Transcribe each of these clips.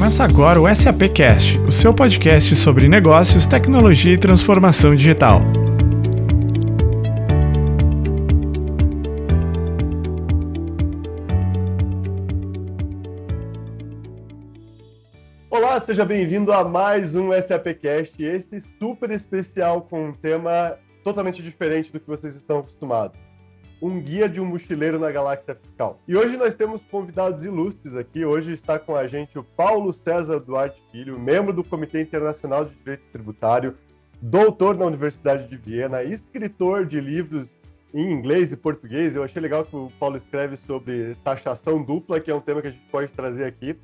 Começa agora o SAP Cast, o seu podcast sobre negócios, tecnologia e transformação digital. Olá, seja bem-vindo a mais um SAP Cast, esse super especial com um tema totalmente diferente do que vocês estão acostumados um guia de um mochileiro na galáxia fiscal. E hoje nós temos convidados ilustres aqui. Hoje está com a gente o Paulo César Duarte Filho, membro do Comitê Internacional de Direito Tributário, doutor na Universidade de Viena, escritor de livros em inglês e português. Eu achei legal que o Paulo escreve sobre taxação dupla, que é um tema que a gente pode trazer aqui.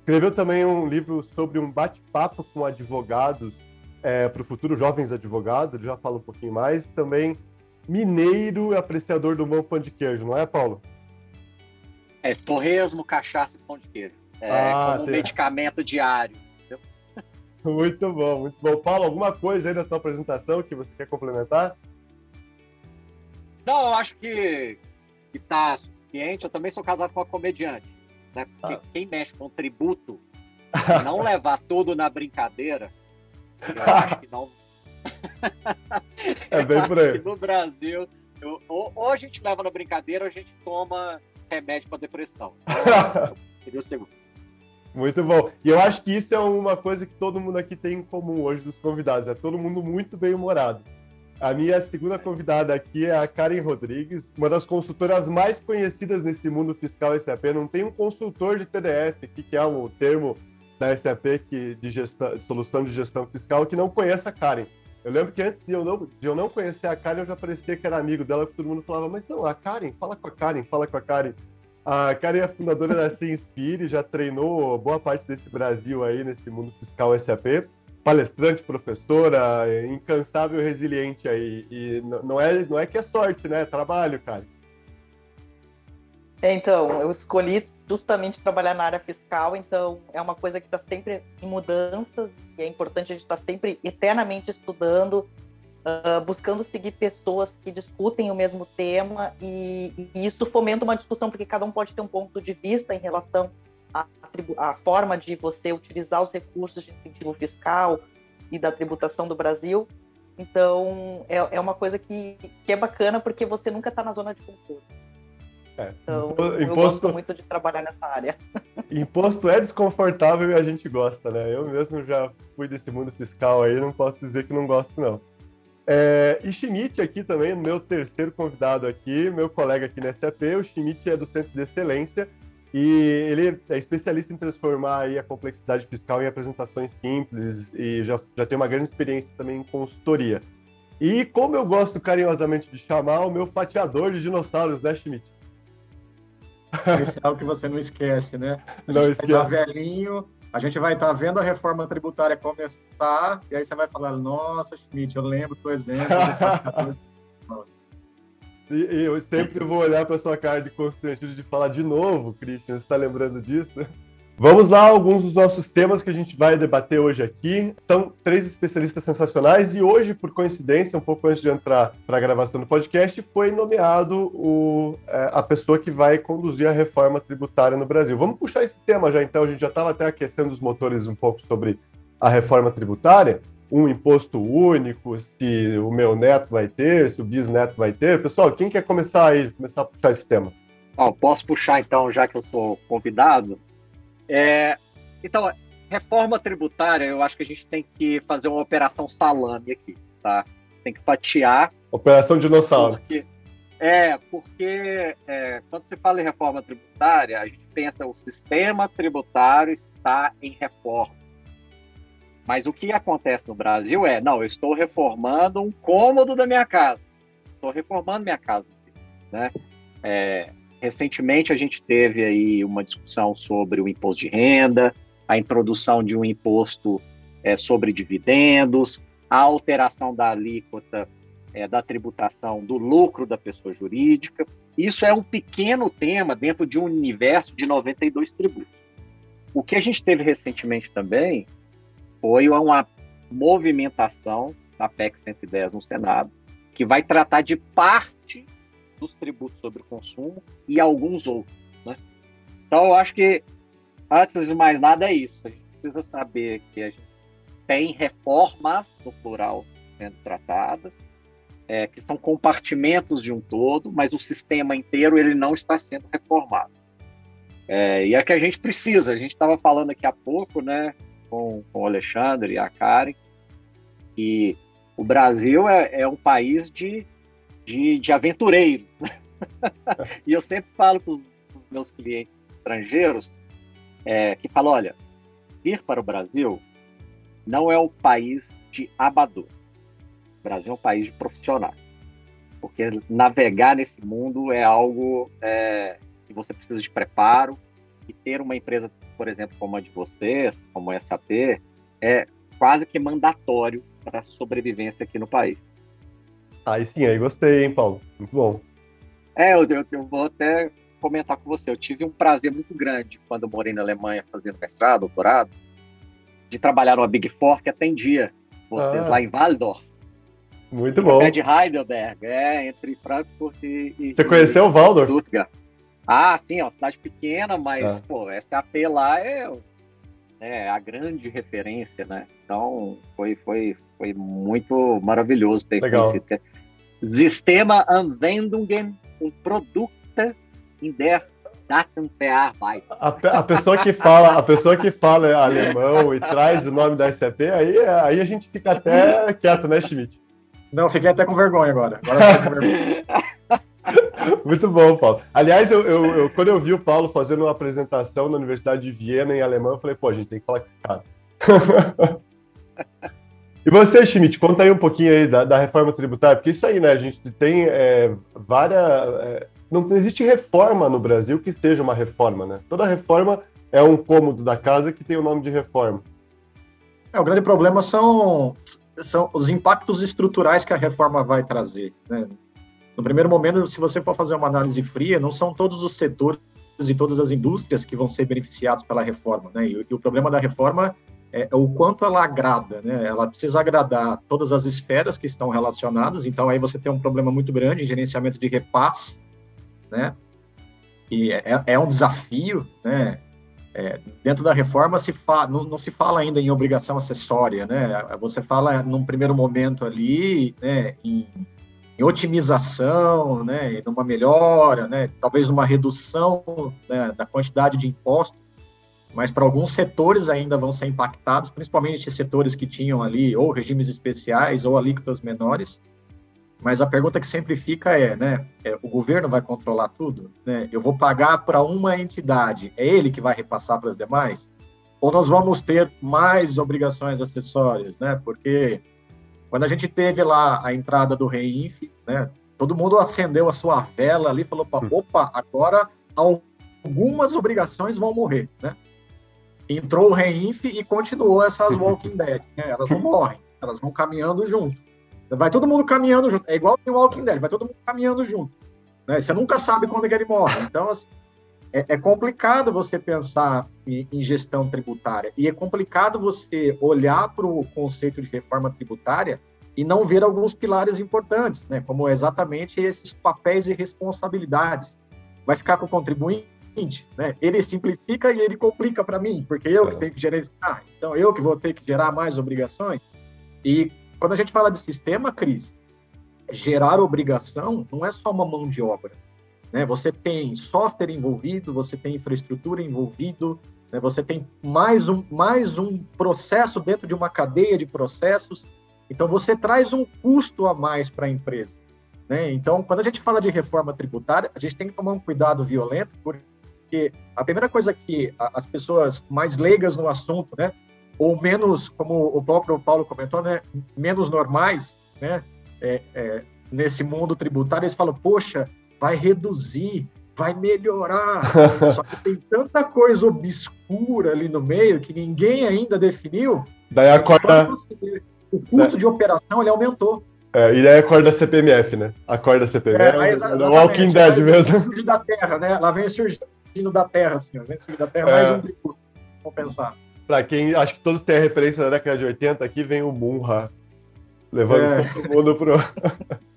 Escreveu também um livro sobre um bate-papo com advogados é, para o futuro, jovens advogados, ele já fala um pouquinho mais. Também mineiro apreciador do bom pão de queijo, não é, Paulo? É torresmo, cachaça e pão de queijo. É ah, como um medicamento diário. Entendeu? Muito bom, muito bom. Paulo, alguma coisa aí na tua apresentação que você quer complementar? Não, eu acho que, que tá suficiente. Eu também sou casado com uma comediante. Né? Porque ah. quem mexe com tributo, se não levar tudo na brincadeira, eu acho que não, é bem por aí. no Brasil, eu, ou, ou, a gente leva na brincadeira ou a gente toma remédio para depressão. Seria o segundo. Muito bom. E eu acho que isso é uma coisa que todo mundo aqui tem em comum hoje dos convidados. É todo mundo muito bem humorado. A minha segunda convidada aqui é a Karen Rodrigues, uma das consultoras mais conhecidas nesse mundo fiscal SAP. Não tem um consultor de TDF, que é um termo da SAP que, de, gestão, de solução de gestão fiscal, que não conhece a Karen. Eu lembro que antes de eu, não, de eu não conhecer a Karen, eu já parecia que era amigo dela, porque todo mundo falava, mas não, a Karen, fala com a Karen, fala com a Karen. A Karen é fundadora da Inspire, já treinou boa parte desse Brasil aí nesse mundo fiscal SAP. Palestrante, professora, incansável, resiliente aí. E não é, não é que é sorte, né? É trabalho, cara. É, então, eu escolhi justamente trabalhar na área fiscal, então é uma coisa que está sempre em mudanças e é importante a gente estar tá sempre eternamente estudando, uh, buscando seguir pessoas que discutem o mesmo tema e, e, isso fomenta uma discussão porque cada um pode ter um ponto de vista em relação à, à forma de você utilizar os recursos de incentivo fiscal e da tributação do Brasil. Então é, é uma coisa que, que é bacana porque você nunca está na zona de conforto. É. Então, imposto... eu gosto muito de trabalhar nessa área. Imposto é desconfortável e a gente gosta, né? Eu mesmo já fui desse mundo fiscal aí, não posso dizer que não gosto, não. É, e Schmidt aqui também, meu terceiro convidado aqui, meu colega aqui na SAP, o Schmidt é do Centro de Excelência e ele é especialista em transformar aí a complexidade fiscal em apresentações simples e já, já tem uma grande experiência também em consultoria. E como eu gosto carinhosamente de chamar, o meu fatiador de dinossauros, né, Schmidt? Esse é algo que você não esquece, né? A não esquece. Tá velhinho, a gente vai estar tá vendo a reforma tributária começar, e aí você vai falar, nossa, Schmidt, eu lembro do exemplo. e, e, eu sempre vou olhar para sua cara de constrangido de falar de novo, Christian, você está lembrando disso? Vamos lá, alguns dos nossos temas que a gente vai debater hoje aqui. São três especialistas sensacionais e hoje, por coincidência, um pouco antes de entrar para a gravação do podcast, foi nomeado o, é, a pessoa que vai conduzir a reforma tributária no Brasil. Vamos puxar esse tema já então, a gente já estava até aquecendo os motores um pouco sobre a reforma tributária, um imposto único, se o meu neto vai ter, se o bisneto vai ter. Pessoal, quem quer começar aí, começar a puxar esse tema? Bom, posso puxar então, já que eu sou convidado? É, então, reforma tributária, eu acho que a gente tem que fazer uma operação salame aqui, tá? Tem que fatiar. Operação dinossauro. Porque, é, porque é, quando se fala em reforma tributária, a gente pensa o sistema tributário está em reforma. Mas o que acontece no Brasil é, não, eu estou reformando um cômodo da minha casa. Estou reformando minha casa. Né? É, Recentemente a gente teve aí uma discussão sobre o imposto de renda, a introdução de um imposto é, sobre dividendos, a alteração da alíquota é, da tributação do lucro da pessoa jurídica. Isso é um pequeno tema dentro de um universo de 92 tributos. O que a gente teve recentemente também foi uma movimentação da PEC 110 no Senado, que vai tratar de parte dos tributos sobre o consumo e alguns outros. Né? Então, eu acho que antes de mais nada, é isso. A gente precisa saber que a gente tem reformas, no plural, sendo tratadas, é, que são compartimentos de um todo, mas o sistema inteiro ele não está sendo reformado. É, e é que a gente precisa. A gente estava falando aqui há pouco, né, com, com o Alexandre e a Karen, que o Brasil é, é um país de, de, de aventureiros. e eu sempre falo para os meus clientes estrangeiros é, que falam, olha, vir para o Brasil não é um país de amador. O Brasil é um país de profissionais. Porque navegar nesse mundo é algo é, que você precisa de preparo e ter uma empresa, por exemplo, como a de vocês, como a SAP, é quase que mandatório para a sobrevivência aqui no país. Aí sim, aí gostei, hein, Paulo? Muito bom. É, eu, eu, eu vou até comentar com você. Eu tive um prazer muito grande quando eu morei na Alemanha fazendo mestrado, doutorado, de trabalhar numa Big Four que atendia vocês ah. lá em Waldorf. Muito bom. É de Heidelberg, é, entre Frankfurt e. e Você conheceu o Waldorf? Stuttgart. Ah, sim, é uma cidade pequena, mas, ah. pô, SAP lá é, é a grande referência, né? Então, foi, foi, foi muito maravilhoso ter Legal. conhecido. Sistema Anwendungen und Produkte in der Datenverarbeitung. A, a pessoa que fala, a pessoa que fala alemão e traz o nome da SAP, aí, aí a gente fica até quieto, né, Schmidt? Não, fiquei até com vergonha agora. agora com vergonha. Muito bom, Paulo. Aliás, eu, eu, eu, quando eu vi o Paulo fazendo uma apresentação na Universidade de Viena, em alemão, eu falei, pô, a gente tem que falar com esse cara. E você, Schmidt, conta aí um pouquinho aí da, da, reforma tributária, porque isso aí, né, a gente tem é, várias... É, não existe reforma no Brasil que seja uma reforma, né? Toda reforma é um cômodo da casa que tem o nome de reforma. É, o grande problema são são os impactos estruturais que a reforma vai trazer. Né? No primeiro momento, se você for fazer uma análise fria, não são todos os setores e todas as indústrias que vão ser beneficiados pela reforma. Né? E, e o problema da reforma é o quanto ela agrada. Né? Ela precisa agradar todas as esferas que estão relacionadas, então aí você tem um problema muito grande em gerenciamento de repasse, né? E é, é um desafio, né? É, dentro da reforma se fa, não, não, se fala ainda em obrigação acessória, né? Você fala num primeiro momento ali, né, em, em otimização, né, numa melhora, né, talvez uma redução né, da quantidade de impostos, mas para alguns setores ainda vão ser impactados, principalmente setores que tinham ali ou regimes especiais ou alíquotas menores, mas a pergunta que sempre fica é, né? É, o governo vai controlar tudo? Né? Eu vou pagar para uma entidade, é ele que vai repassar para as demais? Ou nós vamos ter mais obrigações acessórias, né? Porque quando a gente teve lá a entrada do Reinf, né? Todo mundo acendeu a sua vela ali, falou, hum. opa, agora algumas obrigações vão morrer, né? Entrou o Reinf e continuou essas Walking Dead, né? Elas não morrem, elas vão caminhando junto. Vai todo mundo caminhando junto. É igual o Walking Dead, vai todo mundo caminhando junto. Né? Você nunca sabe quando é ele morre. Então, assim, é, é, complicado você pensar em, em, gestão tributária. E é complicado você olhar para o conceito de reforma tributária e não ver alguns pilares importantes, né? como exatamente esses papéis e responsabilidades. Vai ficar com o contribuinte, né? ele simplifica e ele complica para mim, porque eu que é. tenho que gerenciar. Então, eu que vou ter que gerar mais obrigações. E quando a gente fala de sistema, Cris, gerar obrigação não é só uma mão de obra. Né? Você tem software envolvido, você tem infraestrutura envolvido, né? você tem mais um, mais um processo dentro de uma cadeia de processos. Então, você traz um custo a mais para a empresa. Né? Então, quando a gente fala de reforma tributária, a gente tem que tomar um cuidado violento, porque a primeira coisa que as pessoas mais leigas no assunto, né, ou menos, como o próprio Paulo comentou, né, menos normais, né, é, é, nesse mundo tributário, eles falam, poxa, vai reduzir, vai melhorar. Só que tem tanta coisa obscura ali no meio que ninguém ainda definiu. Daí acorda... O custo de operação ele aumentou. É, e daí acorda a CPMF, né? Acorda a CPMF, é, é o Walking Dead mesmo. Surge da terra, né? Lá vem surgindo da terra, assim, ó. vem surgindo da terra, é. mais um tributo, compensar. Pra quem acho que todos têm a referência da década de 80, aqui vem o Munra levando é. todo mundo pro.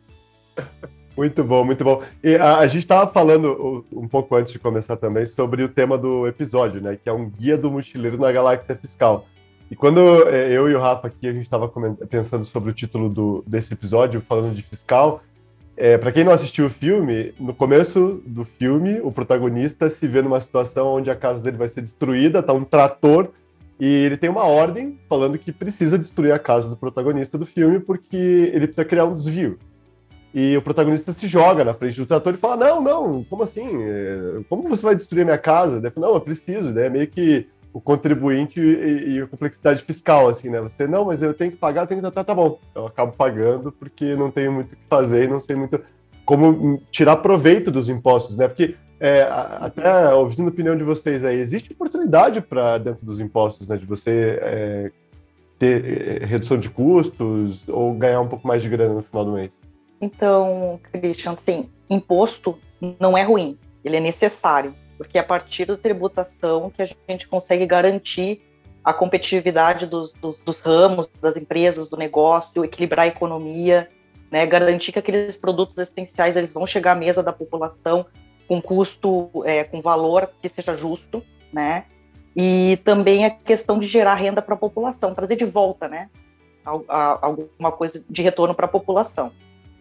Muito bom, muito bom. E a, a gente estava falando um pouco antes de começar também sobre o tema do episódio, né? Que é um guia do mochileiro na galáxia fiscal. E quando é, eu e o Rafa aqui a gente estava pensando sobre o título do, desse episódio, falando de fiscal, é, para quem não assistiu o filme, no começo do filme, o protagonista se vê numa situação onde a casa dele vai ser destruída, tá um trator e ele tem uma ordem falando que precisa destruir a casa do protagonista do filme porque ele precisa criar um desvio. E o protagonista se joga na frente do trator e fala: Não, não, como assim? É, como você vai destruir a minha casa? Ele fala, não, eu preciso, né? Meio que o contribuinte e, e, a complexidade fiscal, assim, né? Você, não, mas eu tenho que pagar, eu tenho que. Tá, tá bom. Eu acabo pagando porque não tenho muito o que fazer e não sei muito como tirar proveito dos impostos, né? Porque, é, até ouvindo a opinião de vocês aí, existe oportunidade para dentro dos impostos, né? De você é, ter é, redução de custos ou ganhar um pouco mais de grana no final do mês? Então, Christian, sim, imposto não é ruim, ele é necessário porque é a partir da tributação que a gente consegue garantir a competitividade dos, dos, dos ramos, das empresas, do negócio, equilibrar a economia, né, garantir que aqueles produtos essenciais eles vão chegar à mesa da população com custo, é, com valor que seja justo, né? E também a questão de gerar renda para a população, trazer de volta, né, alguma coisa de retorno para a população.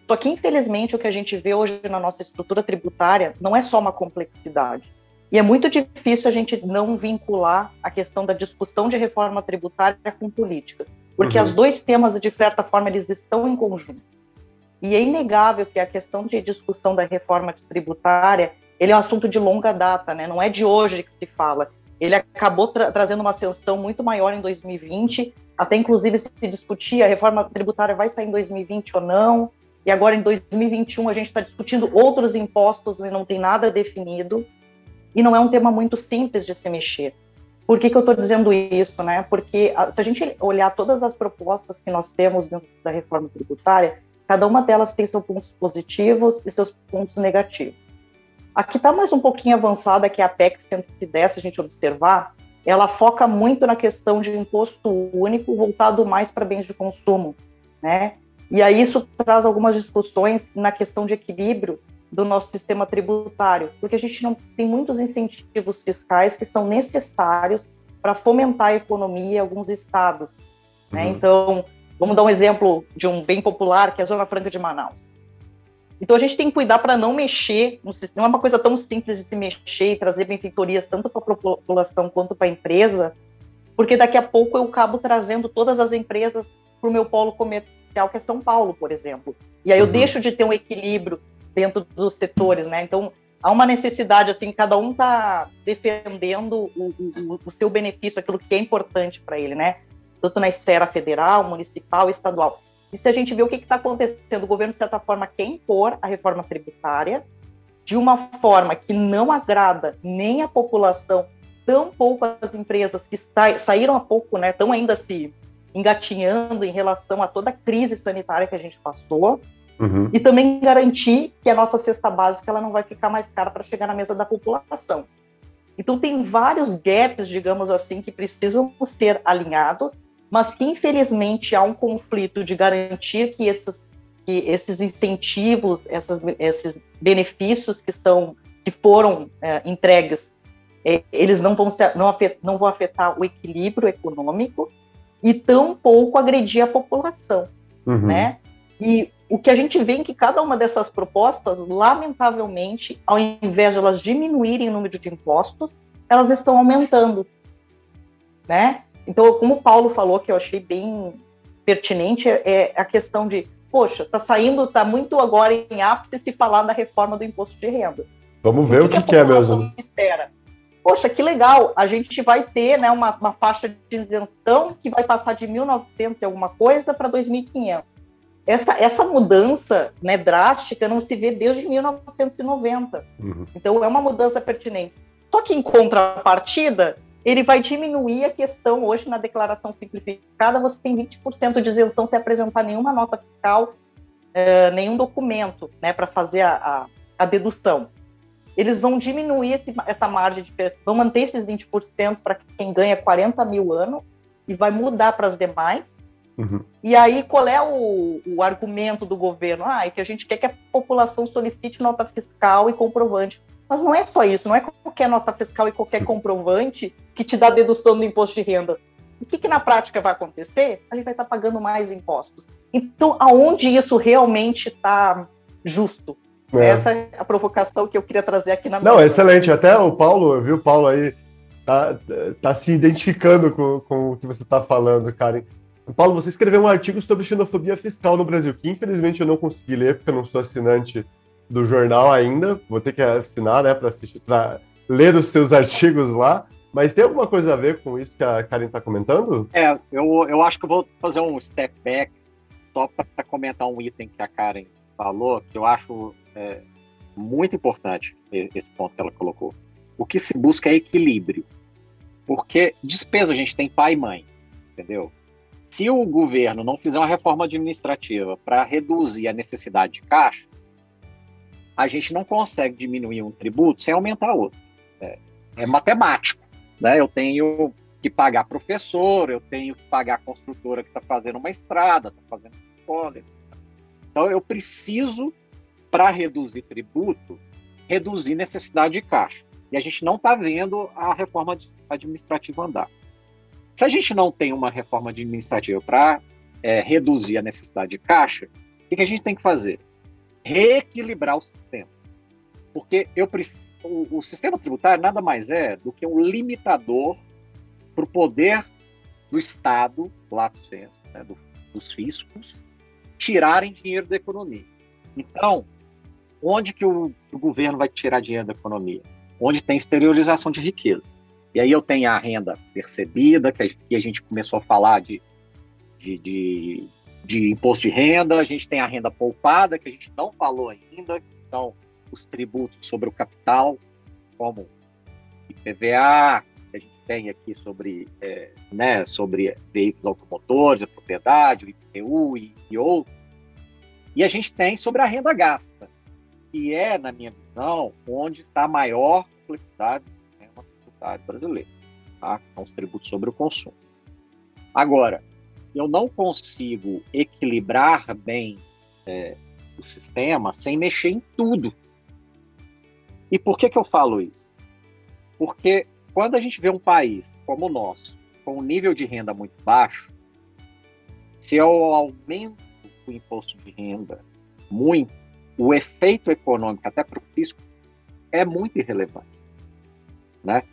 Só que, infelizmente, o que a gente vê hoje na nossa estrutura tributária não é só uma complexidade. E é muito difícil a gente não vincular a questão da discussão de reforma tributária com política, porque uhum. os dois temas, de certa forma, eles estão em conjunto. E é inegável que a questão de discussão da reforma tributária ele é um assunto de longa data, né? não é de hoje que se fala. Ele acabou tra trazendo uma ascensão muito maior em 2020, até inclusive se discutia a reforma tributária vai sair em 2020 ou não, e agora em 2021 a gente está discutindo outros impostos e não tem nada definido e não é um tema muito simples de se mexer. Por que, que eu estou dizendo isso? Né? Porque se a gente olhar todas as propostas que nós temos dentro da reforma tributária, cada uma delas tem seus pontos positivos e seus pontos negativos. Aqui está mais um pouquinho avançada, que é a PEC 110, se a gente observar, ela foca muito na questão de imposto único voltado mais para bens de consumo, né? E aí isso traz algumas discussões na questão de equilíbrio do nosso sistema tributário, porque a gente não tem muitos incentivos fiscais que são necessários para fomentar a economia em alguns estados. Né? Uhum. Então, vamos dar um exemplo de um bem popular, que é a Zona Franca de Manaus. Então, a gente tem que cuidar para não mexer no sistema. Não é uma coisa tão simples de se mexer e trazer benfeitorias tanto para a população quanto para a empresa, porque daqui a pouco eu acabo trazendo todas as empresas para o meu polo comercial, que é São Paulo, por exemplo. E aí eu uhum. deixo de ter um equilíbrio dentro dos setores, né? Então há uma necessidade assim, cada um está defendendo o, o, o, seu benefício, aquilo que é importante para ele, né? Tanto na esfera federal, municipal, estadual. E se a gente vê o que está acontecendo, o governo de certa forma quer impor a reforma tributária de uma forma que não agrada nem a população, tão pouco as empresas que saíram há pouco, né? Estão ainda se engatinhando em relação a toda a crise sanitária que a gente passou Uhum. E também garantir que a nossa cesta básica ela não vai ficar mais cara para chegar na mesa da população. Então tem vários gaps, digamos assim, que precisam ser alinhados, mas que infelizmente há um conflito de garantir que esses, que esses incentivos, essas, esses benefícios que são que foram é, entregues, é, eles não vão, ser, não, afet, não vão afetar o equilíbrio econômico e tampouco agredir a população, uhum. né? E o que a gente vê é que cada uma dessas propostas, lamentavelmente, ao invés de elas diminuírem o número de impostos, elas estão aumentando, né? Então, como o Paulo falou, que eu achei bem pertinente, é a questão de, poxa, tá saindo, tá muito agora em ápice se falar da reforma do imposto de renda. Vamos ver o que, o que, que é mesmo. Espera. Poxa, que legal, a gente vai ter né, uma, uma faixa de isenção que vai passar de 1.900 e alguma coisa para 2.500 essa, essa mudança né, drástica não se vê desde 1990. Uhum. Então, é uma mudança pertinente. Só que, em contrapartida, ele vai diminuir a questão. Hoje, na declaração simplificada, você tem 20% de isenção se apresentar nenhuma nota fiscal, uh, nenhum documento né, para fazer a, a, a, dedução. Eles vão diminuir esse, essa margem, de, vão manter esses 20% para quem ganha 40 mil ano e vai mudar para as demais Uhum. E aí, qual é o, o, argumento do governo? Ah, é que a gente quer que a população solicite nota fiscal e comprovante. Mas não é só isso, não é qualquer nota fiscal e qualquer comprovante que te dá dedução do imposto de renda. O que, que na prática vai acontecer? A gente vai estar pagando mais impostos. Então, aonde isso realmente está justo? É. Essa é a provocação que eu queria trazer aqui na Não, mesa. excelente. Até o Paulo, viu, Paulo aí, tá, tá se identificando com, com o que você está falando, Karen. Paulo, você escreveu um artigo sobre xenofobia fiscal no Brasil, que infelizmente eu não consegui ler, porque eu não sou assinante do jornal ainda. Vou ter que assinar, né, para ler os seus artigos lá. Mas tem alguma coisa a ver com isso que a Karen está comentando? É, eu, eu acho que eu vou fazer um step back só para comentar um item que a Karen falou, que eu acho é, muito importante esse ponto que ela colocou. O que se busca é equilíbrio. Porque despesa a gente tem pai e mãe, entendeu? Se o governo não fizer uma reforma administrativa para reduzir a necessidade de caixa, a gente não consegue diminuir um tributo sem aumentar outro. É, é matemático. Né? Eu tenho que pagar professor, eu tenho que pagar a construtora que está fazendo uma estrada, está fazendo escola. Então eu preciso, para reduzir tributo, reduzir necessidade de caixa. E a gente não está vendo a reforma administrativa andar. Se a gente não tem uma reforma administrativa para é, reduzir a necessidade de caixa, o que, que a gente tem que fazer? Reequilibrar o sistema. Porque eu o, o sistema tributário nada mais é do que um limitador para o poder do Estado, lato senso, né, do, dos fiscos, tirarem dinheiro da economia. Então, onde que o, o, governo vai tirar dinheiro da economia? Onde tem exteriorização de riqueza. E aí eu tenho a renda percebida, que a, que gente começou a falar de, de, de, de imposto de renda, a gente tem a renda poupada, que a gente não falou ainda. Então, os tributos sobre o capital, como IPVA, que a gente tem aqui sobre, é, né, sobre veículos automotores, a propriedade, o IPTU e, e outros. E a gente tem sobre a renda gasta, que é, na minha visão, onde está a maior complexidade tributário brasileiro, tá? são os tributos sobre o consumo. Agora, eu não consigo equilibrar bem é, o sistema sem mexer em tudo e por que, que eu falo isso? Porque quando a gente vê um país como o nosso, com um nível de renda muito baixo, se eu aumento o imposto de renda muito, o efeito econômico, até para o fisco, é muito irrelevante. Né?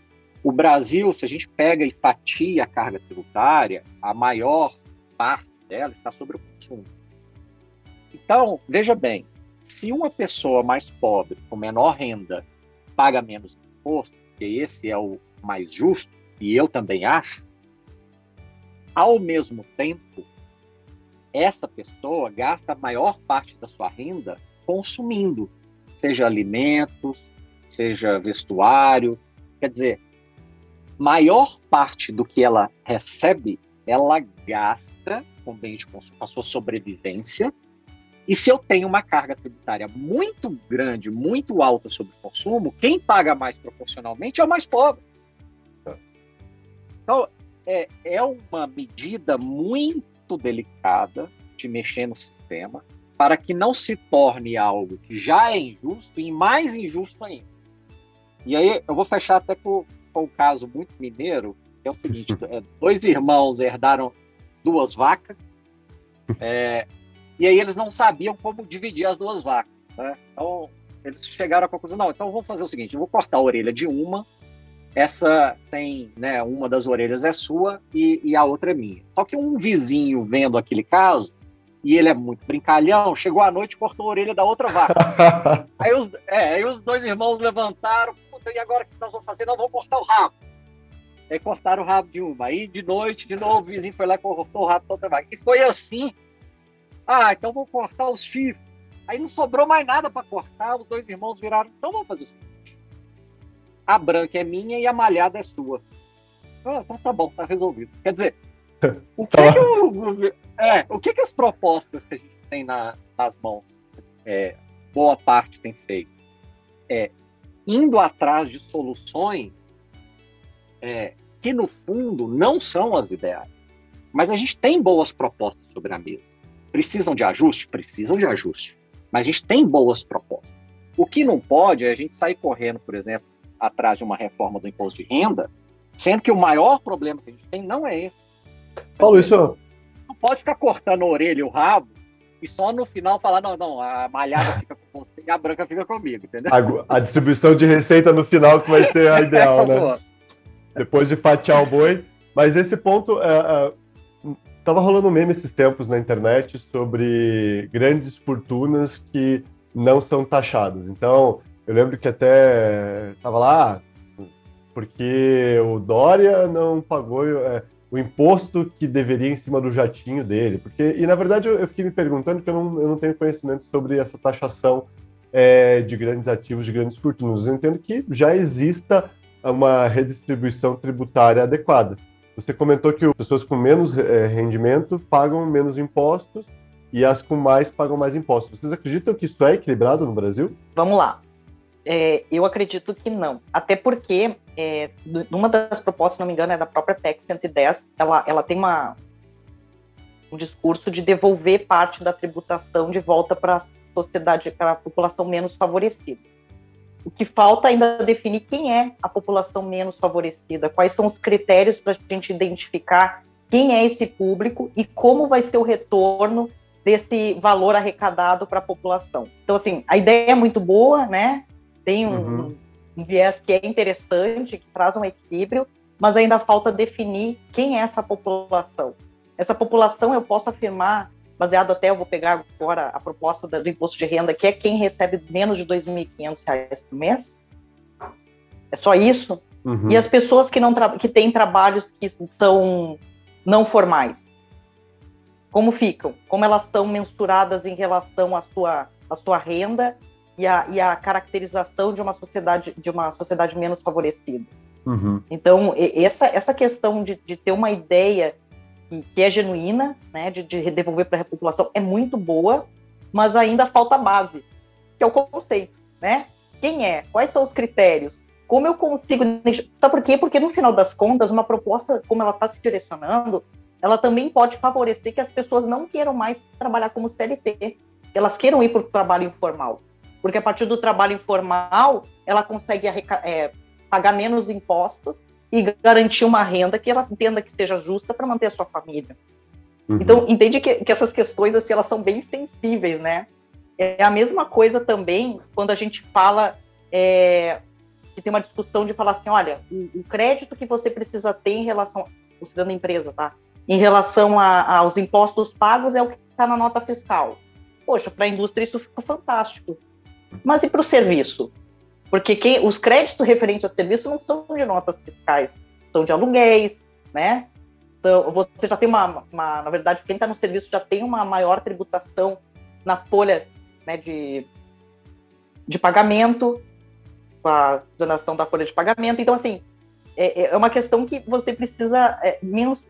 O Brasil, se a gente pega e fatia a carga tributária, a maior parte dela está sobre o consumo. Então, veja bem, se uma pessoa mais pobre, com menor renda, paga menos imposto, porque esse é o mais justo, e eu também acho, ao mesmo tempo, essa pessoa gasta a maior parte da sua renda consumindo, seja alimentos, seja vestuário. Quer dizer, maior parte do que ela recebe, ela gasta com bens de consumo, a sua sobrevivência, e se eu tenho uma carga tributária muito grande, muito alta sobre o consumo, quem paga mais proporcionalmente é o mais pobre. Então, é, é uma medida muito delicada de mexer no sistema para que não se torne algo que já é injusto e mais injusto ainda. E aí eu vou fechar até com, com um caso muito mineiro, que é o seguinte: é, dois irmãos herdaram duas vacas. É, e aí eles não sabiam como dividir as duas vacas. Né? Então eles chegaram à conclusão: não, então vou fazer o seguinte: eu vou cortar a orelha de uma, essa tem, né, uma das orelhas é sua e, e a outra é minha. Só que um vizinho vendo aquele caso, e ele é muito brincalhão, chegou à noite e cortou a orelha da outra vaca. aí, os, é, aí os dois irmãos levantaram, e agora o que nós vamos fazer? Não, vamos cortar o rabo. Aí cortaram o rabo de uma. Aí de noite, de novo, o vizinho foi lá e cortou o rabo da outra vaca. E foi assim ah, então vou cortar os chifres. Aí não sobrou mais nada para cortar, os dois irmãos viraram, então vamos fazer o seguinte. A branca é minha e a malhada é sua. Ah, então tá bom, tá resolvido. Quer dizer, o que, tá. que, é, o que, que as propostas que a gente tem na, nas mãos, é, boa parte tem feito? É indo atrás de soluções é, que, no fundo, não são as ideais. Mas a gente tem boas propostas sobre a mesa. Precisam de ajuste? Precisam de ajuste. Mas a gente tem boas propostas. O que não pode é a gente sair correndo, por exemplo, atrás de uma reforma do imposto de renda, sendo que o maior problema que a gente tem não é esse. Paulo, isso. Não pode ficar cortando a orelha e o rabo e só no final falar, não, não, a malhada fica com você e a branca fica comigo, entendeu? A, a distribuição de receita no final que vai ser a ideal, né? Depois de fatiar o boi. Mas esse ponto, é, é, tava rolando um meme esses tempos na internet sobre grandes fortunas que não são taxadas. Então, eu lembro que até tava lá, porque o Dória não pagou... É, o imposto que deveria em cima do jatinho dele. Porque, e na verdade eu, eu fiquei me perguntando que eu não, eu não tenho conhecimento sobre essa taxação é, de grandes ativos, de grandes fortunas. Eu entendo que já exista uma redistribuição tributária adequada. Você comentou que pessoas com menos é, rendimento pagam menos impostos e as com mais pagam mais impostos. Vocês acreditam que isso é equilibrado no Brasil? Vamos lá. É, eu acredito que não. Até porque, é, numa das propostas, se não me engano, é da própria PEC 110, ela, ela tem uma, um discurso de devolver parte da tributação de volta para a sociedade, para a população menos favorecida. O que falta ainda é definir quem é a população menos favorecida, quais são os critérios para a gente identificar quem é esse público e como vai ser o retorno desse valor arrecadado para a população. Então, assim, a ideia é muito boa, né? Tem um, uhum. um viés que é interessante, que traz um equilíbrio, mas ainda falta definir quem é essa população. Essa população, eu posso afirmar, baseado até, eu vou pegar agora a proposta do imposto de renda, que é quem recebe menos de R$ 2.500 por mês. É só isso. Uhum. E as pessoas que, não que têm trabalhos que são não formais. Como ficam? Como elas são mensuradas em relação à sua, à sua renda e a, e a caracterização de uma sociedade de uma sociedade menos favorecida. Uhum. Então essa essa questão de, de ter uma ideia que, que é genuína, né, de, de devolver para a população é muito boa, mas ainda falta base, que é o conceito, né? Quem é? Quais são os critérios? Como eu consigo? Sabe por quê? Porque no final das contas, uma proposta como ela está se direcionando, ela também pode favorecer que as pessoas não queiram mais trabalhar como CLT, elas queiram ir para o trabalho informal porque a partir do trabalho informal ela consegue é, pagar menos impostos e garantir uma renda que ela entenda que seja justa para manter a sua família. Uhum. Então, entende que, que, essas questões assim, elas são bem sensíveis, né? É a mesma coisa também quando a gente fala é, que tem uma discussão de falar assim, olha, o, o crédito que você precisa ter em relação, considerando a empresa, tá? Em relação a, aos impostos pagos é o que está na nota fiscal. Poxa, para a indústria isso fica fantástico. Mas e para o serviço? Porque quem, os créditos referentes ao serviço não são de notas fiscais, são de aluguéis, né? Então, você já tem uma, uma na verdade, quem está no serviço já tem uma maior tributação na folha né, de, de pagamento, com a donação da folha de pagamento. Então, assim, é, é uma questão que você precisa é,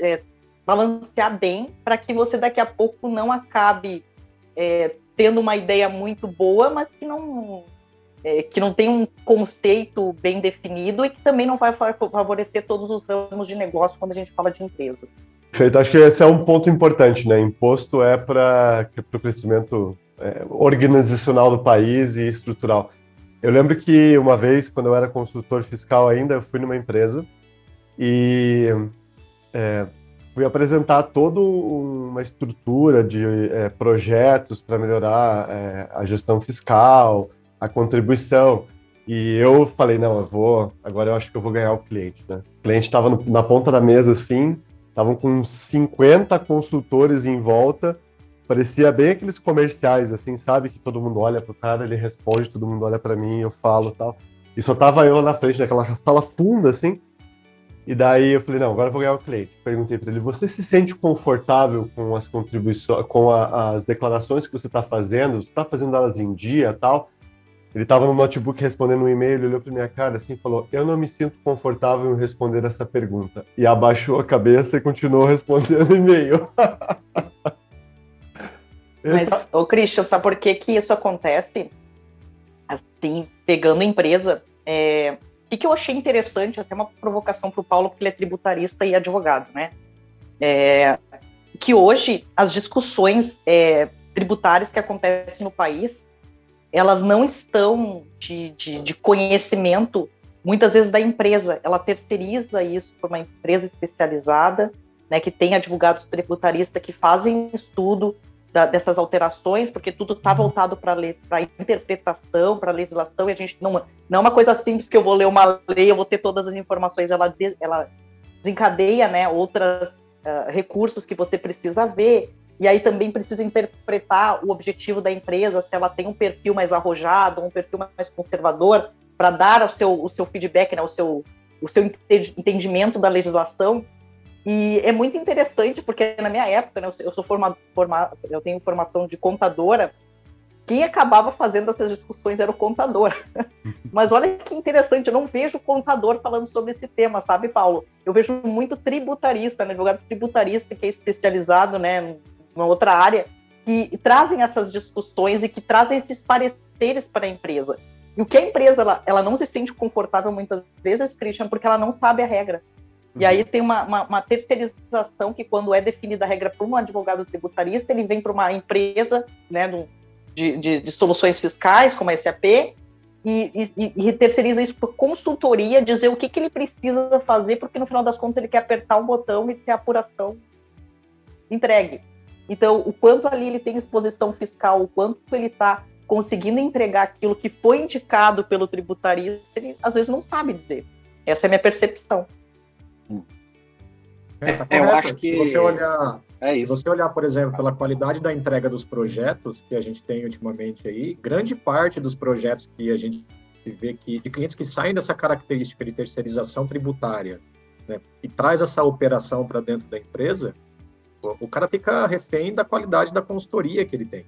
é, balancear bem para que você daqui a pouco não acabe é, tendo uma ideia muito boa, mas que não é, que não tem um conceito bem definido e que também não vai favorecer todos os ramos de negócio quando a gente fala de empresas. Perfeito, acho que esse é um ponto importante, né? Imposto é para o crescimento é, organizacional do país e estrutural. Eu lembro que uma vez, quando eu era consultor fiscal ainda, eu fui numa empresa e é, fui apresentar toda uma estrutura de é, projetos para melhorar é, a gestão fiscal, a contribuição. E eu falei, não, eu vou, agora eu acho que eu vou ganhar o cliente, né? O cliente estava na ponta da mesa assim, estavam com 50 consultores em volta, parecia bem aqueles comerciais, assim, sabe? Que todo mundo olha pro cara, ele responde, todo mundo olha para mim, eu falo tal. E só tava eu lá na frente daquela sala funda, assim, e daí eu falei, não, agora eu vou ganhar o cliente. Perguntei para ele, você se sente confortável com as contribuições, com a, as declarações que você está fazendo? Você está fazendo elas em dia tal? Ele estava no notebook respondendo um e-mail, ele olhou para minha cara assim e falou, eu não me sinto confortável em responder essa pergunta. E abaixou a cabeça e continuou respondendo e-mail. Mas, ô Christian, sabe por que, que isso acontece? Assim, pegando empresa, é, o que, que eu achei interessante, até uma provocação para o Paulo, porque ele é tributarista e advogado, né? É, que hoje as discussões é, tributárias que acontecem no país, elas não estão de, de, de conhecimento, muitas vezes, da empresa. Ela terceiriza isso para uma empresa especializada, né, que tem advogados tributaristas que fazem estudo da, dessas alterações, porque tudo está voltado para a interpretação, para a legislação, e a gente não, não é uma coisa simples que eu vou ler uma lei, eu vou ter todas as informações, ela, ela desencadeia né, outros uh, ah, recursos que você precisa ver, e aí também precisa interpretar o objetivo da empresa, se ela tem um perfil mais arrojado, um perfil mais conservador, para dar o seu, o seu feedback, né, o, seu, o seu entendimento da legislação. E é muito interessante, porque na minha época, né, eu sou formado, eu tenho formação de contadora, quem acabava fazendo essas discussões era o contador. Mas olha que interessante, eu não vejo contador falando sobre esse tema, sabe, Paulo? Eu vejo muito tributarista, né, advogado tributarista que é especializado, né, numa outra área, que trazem essas discussões e que trazem esses pareceres para a empresa. E o que a empresa ela, ela não se sente confortável muitas vezes, Christian, porque ela não sabe a regra. E aí tem uma, uma, uma, terceirização que, quando é definida a regra por um advogado tributarista, ele vem para uma empresa né, de, de, de, soluções fiscais, como a SAP, e, e, e, terceiriza isso por consultoria, dizer o que, que ele precisa fazer, porque no final das contas ele quer apertar um botão e ter a apuração entregue. Então, o quanto ali ele tem exposição fiscal, o quanto ele está conseguindo entregar aquilo que foi indicado pelo tributarista, ele às vezes não sabe dizer. Essa é a minha percepção. É, tá é, eu acho que se você olhar, é se você olhar, por exemplo, pela qualidade da entrega dos projetos que a gente tem ultimamente aí, grande parte dos projetos que a gente vê que de clientes que saem dessa característica de terceirização tributária, né, e traz essa operação para dentro da empresa, o cara fica refém da qualidade da consultoria que ele tem.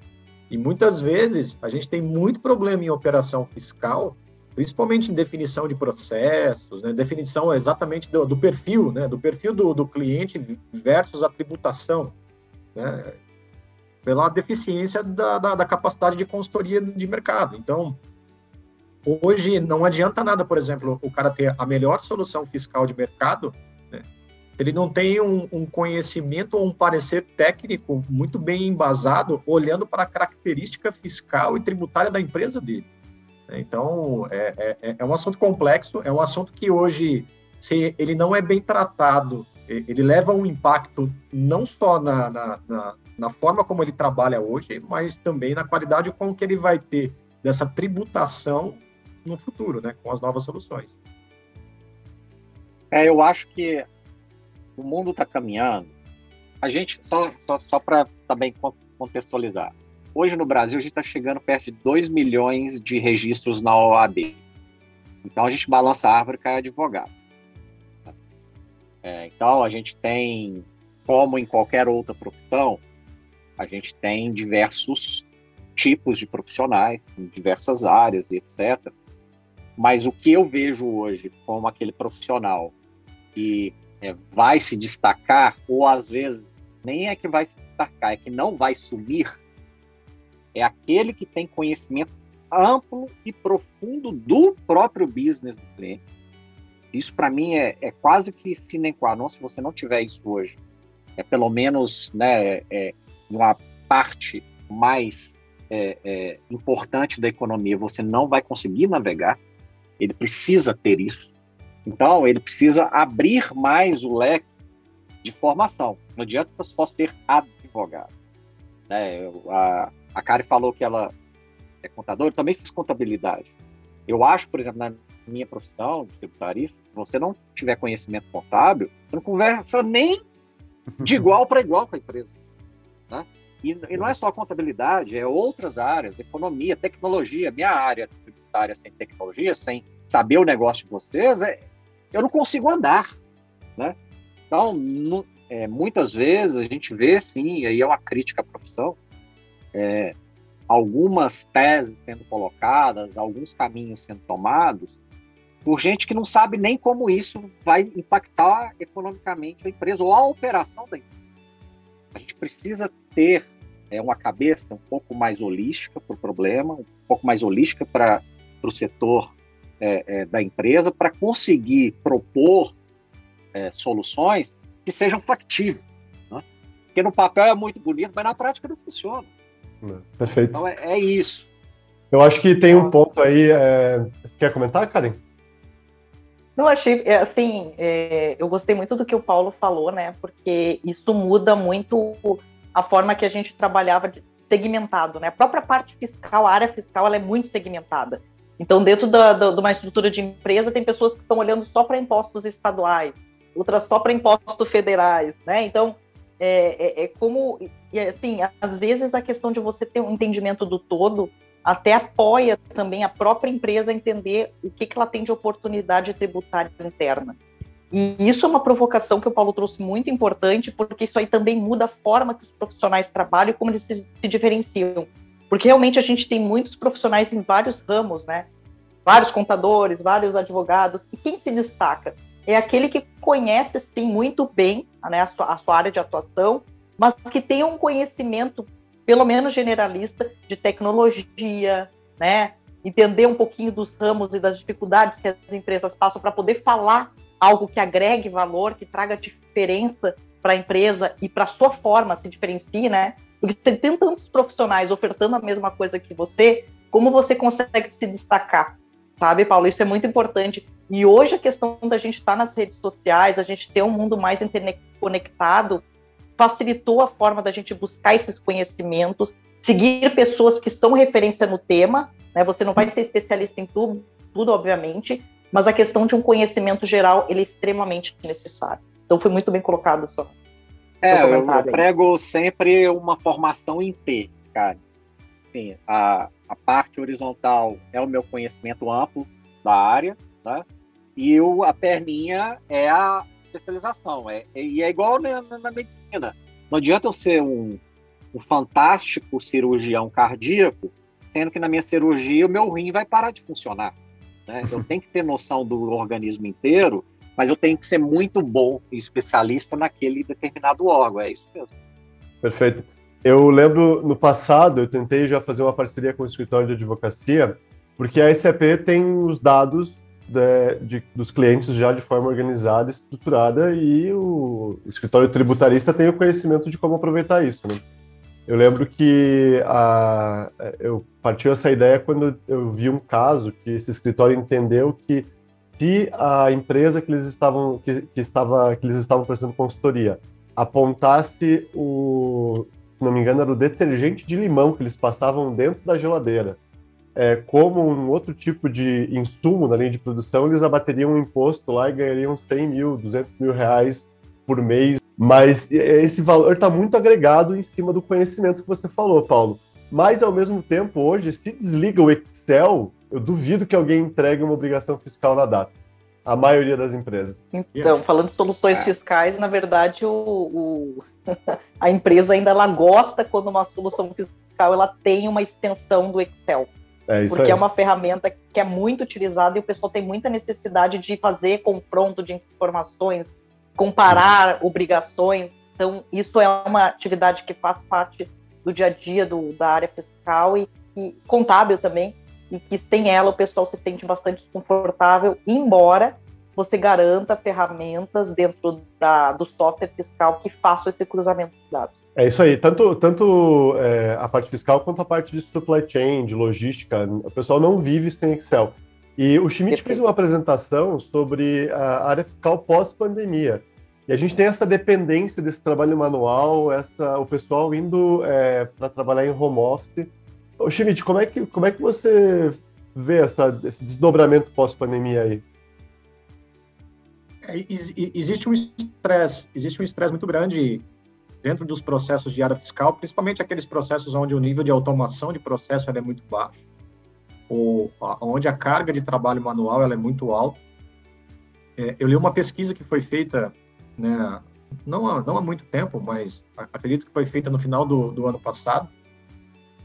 E muitas vezes a gente tem muito problema em operação fiscal principalmente em definição de processos, né, definição exatamente do, do perfil, né, do perfil do, do, cliente versus a tributação, né, pela deficiência da, da, da, capacidade de consultoria de mercado. Então, hoje não adianta nada, por exemplo, o cara ter a melhor solução fiscal de mercado, né, ele não tem um, um conhecimento ou um parecer técnico muito bem embasado, olhando para a característica fiscal e tributária da empresa dele. Então, é, é, é, um assunto complexo, é um assunto que hoje, se ele não é bem tratado, ele leva um impacto não só na, na, na, na forma como ele trabalha hoje, mas também na qualidade com que ele vai ter dessa tributação no futuro, né, com as novas soluções. É, eu acho que o mundo está caminhando. A gente, só, só, só para também contextualizar, Hoje no Brasil a gente está chegando perto de 2 milhões de registros na OAB. Então a gente balança a árvore e cai advogado. É, então a gente tem, como em qualquer outra profissão, a gente tem diversos tipos de profissionais, em diversas áreas e etc. Mas o que eu vejo hoje como aquele profissional que é, vai se destacar, ou às vezes nem é que vai se destacar, é que não vai sumir é aquele que tem conhecimento amplo e profundo do próprio business do cliente. Isso, para mim, é, é, quase que sine qua non. Se você não tiver isso hoje, é pelo menos né, é, uma parte mais é, é, importante da economia, você não vai conseguir navegar. Ele precisa ter isso. Então, ele precisa abrir mais o leque de formação. Não adianta só ser advogado. Né? A, a Kari falou que ela é contadora, eu também fiz contabilidade. Eu acho, por exemplo, na minha profissão de tributarista, se você não tiver conhecimento contábil, você não conversa nem de igual para igual com a empresa. Né? E, e, não é só contabilidade, é outras áreas, economia, tecnologia. Minha área tributária sem tecnologia, sem saber o negócio de vocês, é, eu não consigo andar. Né? Então, é, muitas vezes a gente vê, sim, e aí é uma crítica à profissão, é, algumas teses sendo colocadas, alguns caminhos sendo tomados, por gente que não sabe nem como isso vai impactar economicamente a empresa ou a operação da empresa. A gente precisa ter é, uma cabeça um pouco mais holística para o problema, um pouco mais holística para o setor é, é, da empresa, para conseguir propor é, soluções que sejam factíveis. Porque no papel é muito bonito, mas na prática não funciona. Perfeito. Então é, é isso. Eu acho que tem um ponto aí. É... Você quer comentar, Karen? Não, achei, é, assim, é, eu gostei muito do que o Paulo falou, né? Porque isso muda muito a forma que a gente trabalhava segmentado, né? A própria parte fiscal, a área fiscal, ela é muito segmentada. Então, dentro da, da, de uma estrutura de empresa, tem pessoas que estão olhando só para impostos estaduais, outras só para impostos federais, né? Então, é, é, é como, e assim, às vezes a questão de você ter um entendimento do todo até apoia também a própria empresa a entender o que, que ela tem de oportunidade tributária interna. E isso é uma provocação que o Paulo trouxe muito importante, porque isso aí também muda a forma que os profissionais trabalham e como eles se, se diferenciam. Porque realmente a gente tem muitos profissionais em vários ramos, né? Vários contadores, vários advogados, e quem se destaca é aquele que conhece sim muito bem né, a, sua, a sua área de atuação, mas que tem um conhecimento pelo menos generalista, de tecnologia, né? Entender um pouquinho dos ramos e das dificuldades que as empresas passam para poder falar algo que agregue valor, que traga diferença para a empresa e para sua forma se diferencie, né? Porque você tem tantos profissionais ofertando a mesma coisa que você, como você consegue se destacar? Sabe, Paulo? Isso é muito importante. E hoje a questão da gente estar tá nas redes sociais, a gente ter um mundo mais interconectado, facilitou a forma da gente buscar esses conhecimentos, seguir pessoas que são referência no tema, né? Você não vai ser especialista em tudo, tudo obviamente, mas a questão de um conhecimento geral ele é extremamente necessário. Então foi muito bem colocado só. É, eu, eu prego sempre uma formação em T, cara. Sim, a, a parte horizontal é o meu conhecimento amplo da área, né? E o, a perninha é a especialização. É, é, e é igual na, na, medicina. Não adianta eu ser um, um fantástico cirurgião cardíaco, sendo que na minha cirurgia o meu rim vai parar de funcionar. Né? Eu tenho que ter noção do organismo inteiro, mas eu tenho que ser muito bom e especialista naquele determinado órgão. É isso mesmo. Perfeito. Eu lembro no passado, eu tentei já fazer uma parceria com o escritório de advocacia, porque a SAP tem os dados de, de, dos clientes já de forma organizada, estruturada, e o escritório tributarista tem o conhecimento de como aproveitar isso. Né? Eu lembro que a, eu partiu essa ideia quando eu vi um caso que esse escritório entendeu que se a empresa que eles estavam que, que estava que eles estavam prestando consultoria apontasse o se não me engano era o detergente de limão que eles passavam dentro da geladeira é, como um outro tipo de insumo na linha de produção, eles abateriam um imposto lá e ganhariam 100 mil, 200 mil reais por mês. Mas esse valor está muito agregado em cima do conhecimento que você falou, Paulo. Mas, ao mesmo tempo, hoje, se desliga o Excel, eu duvido que alguém entregue uma obrigação fiscal na data. A maioria das empresas. Então, falando de soluções é. fiscais, na verdade, o, o... a empresa ainda ela gosta quando uma solução fiscal ela tem uma extensão do Excel. É porque aí. é uma ferramenta que é muito utilizada e o pessoal tem muita necessidade de fazer confronto de informações, comparar obrigações. Então, isso é uma atividade que faz parte do dia a dia do, da área fiscal e, e contábil também, e que sem ela o pessoal se sente bastante desconfortável, embora você garanta ferramentas dentro da, do software fiscal que façam esse cruzamento de dados. É isso aí, tanto, tanto é, a parte fiscal quanto a parte de supply chain, de logística, o pessoal não vive sem Excel. E o Schmidt fez uma apresentação sobre a área fiscal pós-pandemia. E a gente tem essa dependência desse trabalho manual, essa, o pessoal indo é, para trabalhar em home office. Ô, Schmidt, como é que, como é que você vê essa, esse desdobramento pós-pandemia aí? É, existe um estresse, existe um estresse muito grande dentro dos processos de área fiscal, principalmente aqueles processos onde o nível de automação de processo é muito baixo, ou onde a carga de trabalho manual é muito alta. É, eu li uma pesquisa que foi feita, né, não, há, não há muito tempo, mas acredito que foi feita no final do, do ano passado,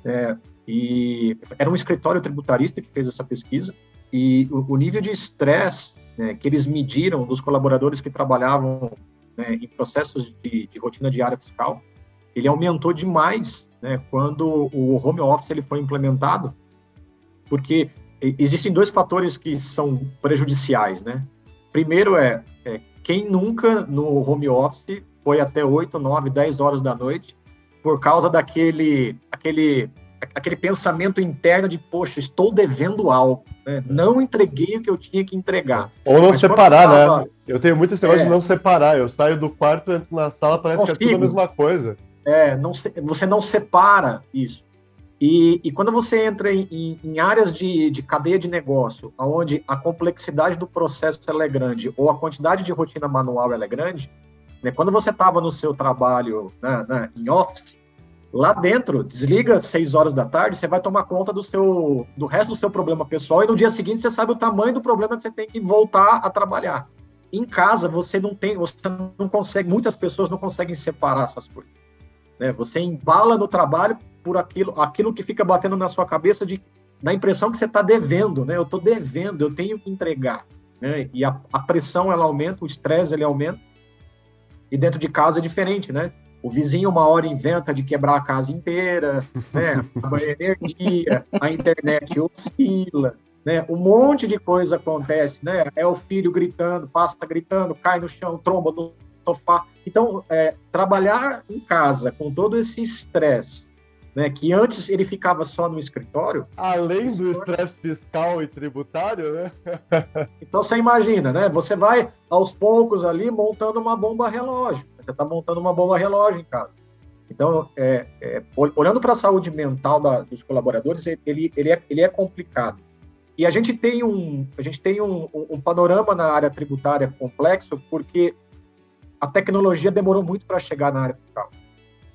é, e era um escritório tributarista que fez essa pesquisa, e o, o nível de estresse né, que eles mediram dos colaboradores que trabalhavam né, em processos de, de, rotina diária fiscal, ele aumentou demais né, quando o home office ele foi implementado, porque existem dois fatores que são prejudiciais, né? primeiro é, é, quem nunca no home office foi até 8, 9, 10 horas da noite por causa daquele aquele, aquele pensamento interno de, poxa, estou devendo algo, né? não entreguei o que eu tinha que entregar. Ou não Mas separar, tava... né? Eu tenho muito esse negócio é... de não separar. Eu saio do quarto, entro na sala, parece Consigo. que é tudo a mesma coisa. É, não se... você não separa isso. E, e quando você entra em, em áreas de, de, cadeia de negócio, onde a complexidade do processo é grande ou a quantidade de rotina manual é grande, né, quando você estava no seu trabalho né, né, em office, lá dentro, desliga às 6 horas da tarde, você vai tomar conta do seu do resto do seu problema pessoal e no dia seguinte você sabe o tamanho do problema que você tem que voltar a trabalhar. Em casa você não tem, você não consegue, muitas pessoas não conseguem separar essas coisas. Né? Você embala no trabalho por aquilo, aquilo que fica batendo na sua cabeça de da impressão que você está devendo, né? Eu estou devendo, eu tenho que entregar, né? E a, a pressão ela aumenta, o estresse ele aumenta. E dentro de casa é diferente, né? O vizinho uma hora inventa de quebrar a casa inteira, né? A energia, a internet oscila, né? Um monte de coisa acontece, né? É o filho gritando, passa gritando, cai no chão, tromba no sofá. Então, é, trabalhar em casa com todo esse estresse, né, que antes ele ficava só no escritório. Além do estresse fiscal e tributário, né? então você imagina, né? Você vai aos poucos ali montando uma bomba relógio. Você está montando uma bomba relógio em casa. Então, é, é, olhando para a saúde mental da, dos colaboradores, ele, ele, é, ele é complicado. E a gente tem um, a gente tem um, um panorama na área tributária complexo, porque a tecnologia demorou muito para chegar na área fiscal.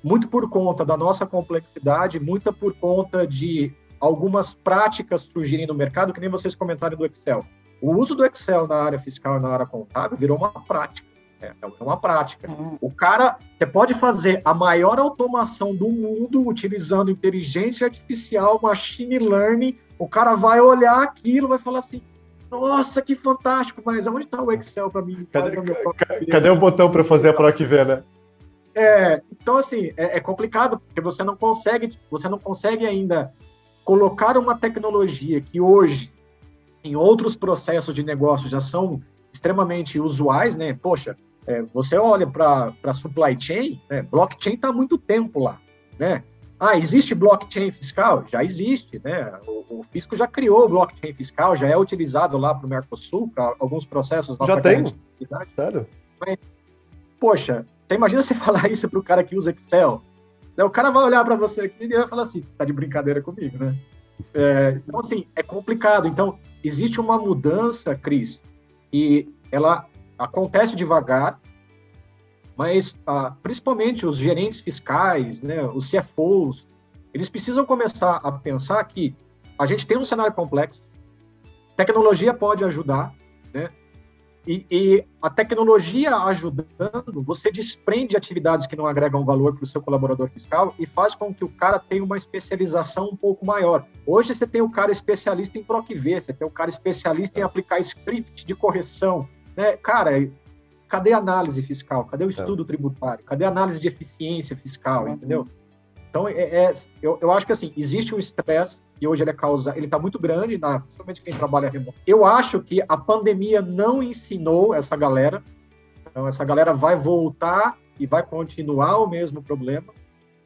Muito por conta da nossa complexidade, muita por conta de algumas práticas surgirem no mercado, que nem vocês comentaram do Excel. O uso do Excel na área fiscal e na área contábil virou uma prática. É, é uma prática. Uhum. O cara, você pode fazer a maior automação do mundo utilizando inteligência artificial, machine learning. O cara vai olhar aquilo, vai falar assim: nossa, que fantástico, mas onde está o Excel para mim cadê, o cadê, cadê o botão para fazer a PROC ver, né? É, então assim, é, é, complicado porque você não consegue, você não consegue ainda colocar uma tecnologia que hoje em outros processos de negócio já são extremamente usuais, né? Poxa, é, você olha para a supply chain, né? blockchain está há muito tempo lá, né? Ah, existe blockchain fiscal? Já existe, né? O, o fisco já criou o blockchain fiscal, já é utilizado lá para o Mercosul, para alguns processos Já tem? Sério? Mas, poxa, você imagina você falar isso para o cara que usa Excel? O cara vai olhar para você aqui e vai falar assim, você está de brincadeira comigo, né? É, então, assim, é complicado. Então, existe uma mudança, Cris, e ela acontece devagar, mas ah, principalmente os gerentes fiscais, né, os CFOs, eles precisam começar a pensar que a gente tem um cenário complexo, tecnologia pode ajudar, né? E, e, a tecnologia ajudando, você desprende atividades que não agregam valor para o seu colaborador fiscal e faz com que o cara tenha uma especialização um pouco maior. Hoje você tem o cara especialista em PROCV, você tem o cara especialista em aplicar script de correção. Né? Cara, cadê a análise fiscal? Cadê o é. estudo é. tributário? Cadê a análise de eficiência fiscal? Uhum. Entendeu? Então, é, é, eu, eu, acho que assim, existe um estresse e hoje ele é causa, ele está muito grande, na, principalmente quem trabalha remoto. Eu acho que a pandemia não ensinou essa galera. Então, essa galera vai voltar e vai continuar o mesmo problema.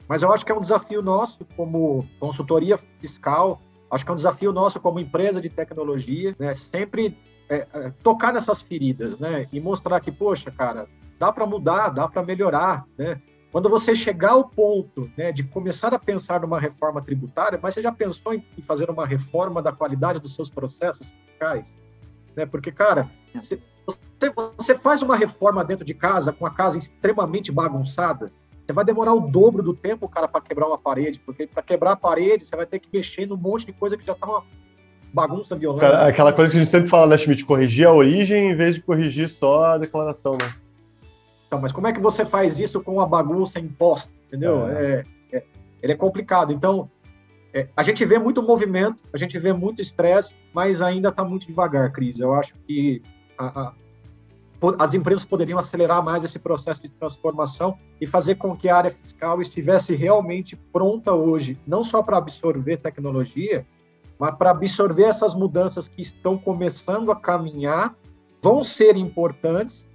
Mas eu acho que é um desafio nosso como consultoria fiscal, acho que é um desafio nosso como empresa de tecnologia, né? Sempre é, é, tocar nessas feridas, né? E mostrar que, poxa, cara, dá para mudar, dá para melhorar, né? Quando você chegar ao ponto né, de começar a pensar numa reforma tributária, mas você já pensou em fazer uma reforma da qualidade dos seus processos fiscais? Né? Porque, cara, você, você faz uma reforma dentro de casa com a casa extremamente bagunçada, você vai demorar o dobro do tempo, cara, para quebrar uma parede, porque para quebrar a parede você vai ter que mexer num monte de coisa que já está uma bagunça violenta. Cara, aquela coisa que a gente sempre fala, né, Schmidt? Corrigir a origem em vez de corrigir só a declaração, né? Então, mas como é que você faz isso com a bagunça imposta? Entendeu? É. É, é, ele é complicado. Então, é, a gente vê muito movimento, a gente vê muito estresse, mas ainda está muito devagar, Cris. Eu acho que a, a, as empresas poderiam acelerar mais esse processo de transformação e fazer com que a área fiscal estivesse realmente pronta hoje, não só para absorver tecnologia, mas para absorver essas mudanças que estão começando a caminhar vão ser importantes,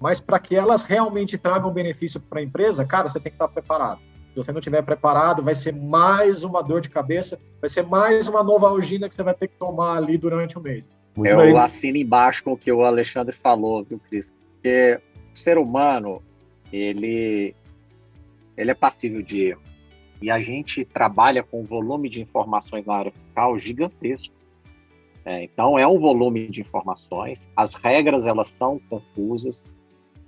mas para que elas realmente tragam benefício para a empresa, cara, você tem que estar preparado. Se você não estiver preparado, vai ser mais uma dor de cabeça, vai ser mais uma nova algina que você vai ter que tomar ali durante o mês. Muito Eu bem. assino embaixo com o que o Alexandre falou, viu, Cris? Porque o ser humano, ele, ele é passível de erro. E a gente trabalha com um volume de informações na área fiscal gigantesco. É, então, é um volume de informações, as regras elas são confusas.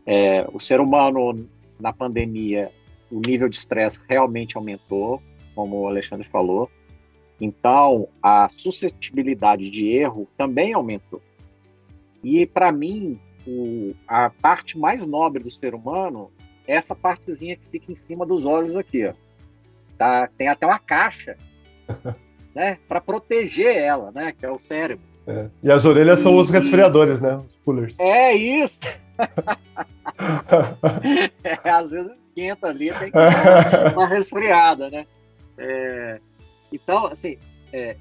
É, o ser humano, na pandemia, o nível de estresse realmente aumentou, como o Alexandre falou. Então, a suscetibilidade de erro também aumentou. E, para mim, o, a parte mais nobre do ser humano é essa partezinha que fica em cima dos olhos aqui. Ó. Tá, tem até uma caixa né, para proteger ela, né, que é o cérebro. É. E as orelhas e, são os resfriadores, né, os coolers. É isso. é, às vezes esquenta ali, tem que dar uma resfriada, né? É, então, assim, é,